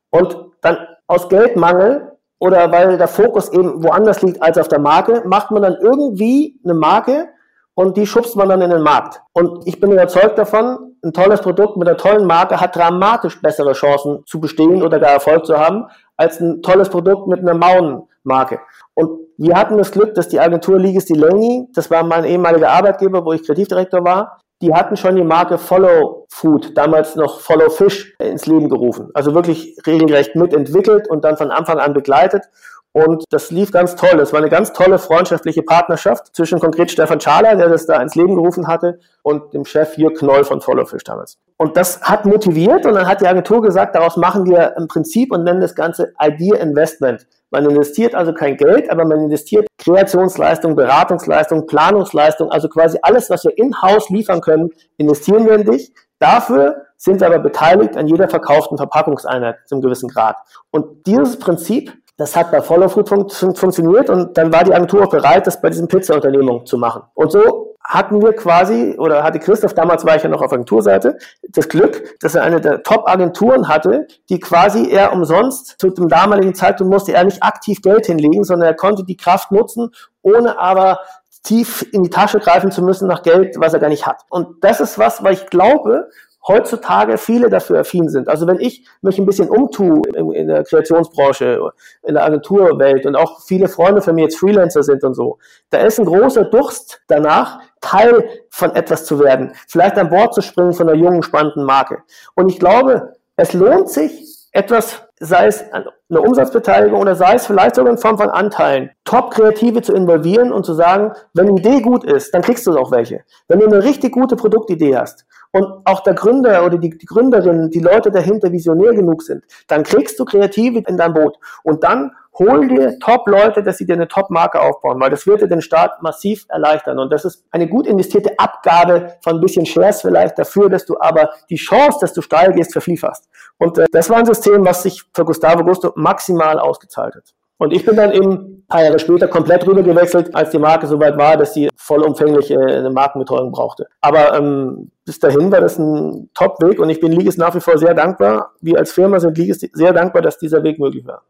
Und dann aus Geldmangel oder weil der Fokus eben woanders liegt als auf der Marke, macht man dann irgendwie eine Marke und die schubst man dann in den Markt. Und ich bin überzeugt davon, ein tolles Produkt mit einer tollen Marke hat dramatisch bessere Chancen zu bestehen oder gar Erfolg zu haben, als ein tolles Produkt mit einer Mauenmarke. Und wir hatten das Glück, dass die Agentur Ligis Delaney, das war mein ehemaliger Arbeitgeber, wo ich Kreativdirektor war, die hatten schon die Marke Follow Food, damals noch Follow Fish, ins Leben gerufen. Also wirklich regelrecht mitentwickelt und dann von Anfang an begleitet. Und das lief ganz toll. Das war eine ganz tolle freundschaftliche Partnerschaft zwischen konkret Stefan Schaler, der das da ins Leben gerufen hatte, und dem Chef Jörg Knoll von Followfish damals. Und das hat motiviert und dann hat die Agentur gesagt, daraus machen wir im Prinzip und nennen das Ganze Idea Investment. Man investiert also kein Geld, aber man investiert Kreationsleistung, Beratungsleistung, Planungsleistung, also quasi alles, was wir in-house liefern können, investieren wir in dich. Dafür sind wir aber beteiligt an jeder verkauften Verpackungseinheit zum gewissen Grad. Und dieses Prinzip das hat bei Follow Food fun fun funktioniert und dann war die Agentur auch bereit, das bei diesen Pizza-Unternehmungen zu machen. Und so hatten wir quasi, oder hatte Christoph, damals war ich ja noch auf Agenturseite, das Glück, dass er eine der Top-Agenturen hatte, die quasi er umsonst, zu dem damaligen Zeitpunkt musste er nicht aktiv Geld hinlegen, sondern er konnte die Kraft nutzen, ohne aber tief in die Tasche greifen zu müssen nach Geld, was er gar nicht hat. Und das ist was, weil ich glaube, heutzutage viele dafür affin sind. Also wenn ich mich ein bisschen umtue in, der Kreationsbranche, in der Agenturwelt und auch viele Freunde von mir jetzt Freelancer sind und so, da ist ein großer Durst danach, Teil von etwas zu werden, vielleicht an Bord zu springen von einer jungen, spannenden Marke. Und ich glaube, es lohnt sich, etwas, sei es eine Umsatzbeteiligung oder sei es vielleicht sogar in Form von Anteilen, Top-Kreative zu involvieren und zu sagen, wenn die Idee gut ist, dann kriegst du auch welche. Wenn du eine richtig gute Produktidee hast und auch der Gründer oder die, die Gründerin, die Leute dahinter visionär genug sind, dann kriegst du Kreative in dein Boot und dann hol dir Top-Leute, dass sie dir eine Top-Marke aufbauen, weil das wird dir den Start massiv erleichtern. Und das ist eine gut investierte Abgabe von ein bisschen Shares vielleicht dafür, dass du aber die Chance, dass du steil gehst, vervielfachst. Und äh, das war ein System, was sich für Gustavo Gusto maximal ausgezahlt hat. Und ich bin dann eben ein paar Jahre später komplett rüber gewechselt, als die Marke soweit war, dass sie vollumfänglich äh, eine Markenbetreuung brauchte. Aber ähm, bis dahin war das ein Top-Weg und ich bin Ligis nach wie vor sehr dankbar. Wir als Firma sind Ligis sehr dankbar, dass dieser Weg möglich war.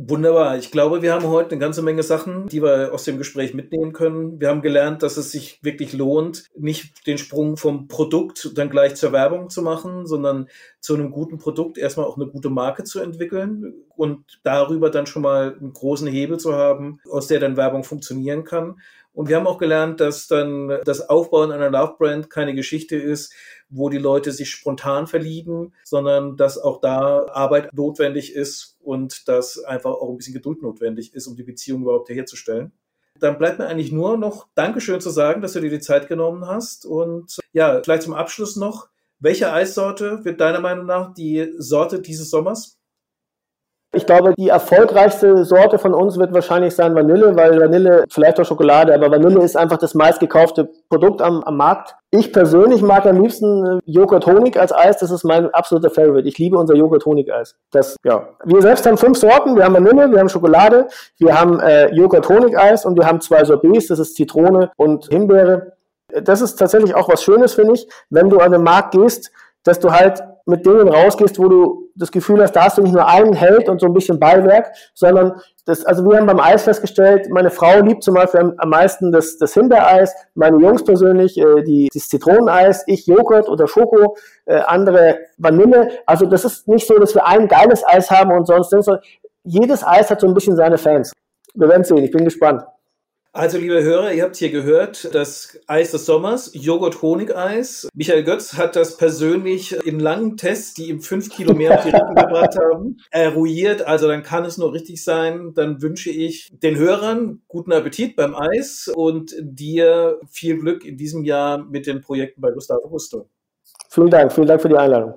Wunderbar. Ich glaube, wir haben heute eine ganze Menge Sachen, die wir aus dem Gespräch mitnehmen können. Wir haben gelernt, dass es sich wirklich lohnt, nicht den Sprung vom Produkt dann gleich zur Werbung zu machen, sondern zu einem guten Produkt erstmal auch eine gute Marke zu entwickeln und darüber dann schon mal einen großen Hebel zu haben, aus der dann Werbung funktionieren kann. Und wir haben auch gelernt, dass dann das Aufbauen einer Love Brand keine Geschichte ist, wo die Leute sich spontan verlieben, sondern dass auch da Arbeit notwendig ist und dass einfach auch ein bisschen Geduld notwendig ist, um die Beziehung überhaupt herzustellen. Dann bleibt mir eigentlich nur noch Dankeschön zu sagen, dass du dir die Zeit genommen hast. Und ja, vielleicht zum Abschluss noch, welche Eissorte wird deiner Meinung nach die Sorte dieses Sommers? Ich glaube, die erfolgreichste Sorte von uns wird wahrscheinlich sein Vanille, weil Vanille, vielleicht auch Schokolade, aber Vanille ist einfach das meistgekaufte Produkt am, am Markt. Ich persönlich mag am liebsten äh, Joghurt Honig als Eis. Das ist mein absoluter Favorite. Ich liebe unser Joghurt Honig Eis. Das, ja. Wir selbst haben fünf Sorten. Wir haben Vanille, wir haben Schokolade, wir haben äh, Joghurt Honig Eis und wir haben zwei Sorbets. Das ist Zitrone und Himbeere. Das ist tatsächlich auch was Schönes, finde ich, wenn du an den Markt gehst, dass du halt mit Dingen rausgehst, wo du das Gefühl hast, da hast du nicht nur einen Held und so ein bisschen Beiwerk, sondern das, also wir haben beim Eis festgestellt, meine Frau liebt zum Beispiel am, meisten das, das Himbeereis, meine Jungs persönlich äh, die, das Zitroneneis, ich Joghurt oder Schoko, äh, andere Vanille. Also das ist nicht so, dass wir ein geiles Eis haben und sonst, sondern jedes Eis hat so ein bisschen seine Fans. Wir werden sehen, ich bin gespannt. Also, liebe Hörer, ihr habt hier gehört, das Eis des Sommers, Joghurt-Honig-Eis. Michael Götz hat das persönlich in langen Tests, die ihm fünf Kilo mehr auf die Rippen gebracht haben, eruiert. Also, dann kann es nur richtig sein. Dann wünsche ich den Hörern guten Appetit beim Eis und dir viel Glück in diesem Jahr mit den Projekten bei Gustavo Gusto. Vielen Dank, vielen Dank für die Einladung.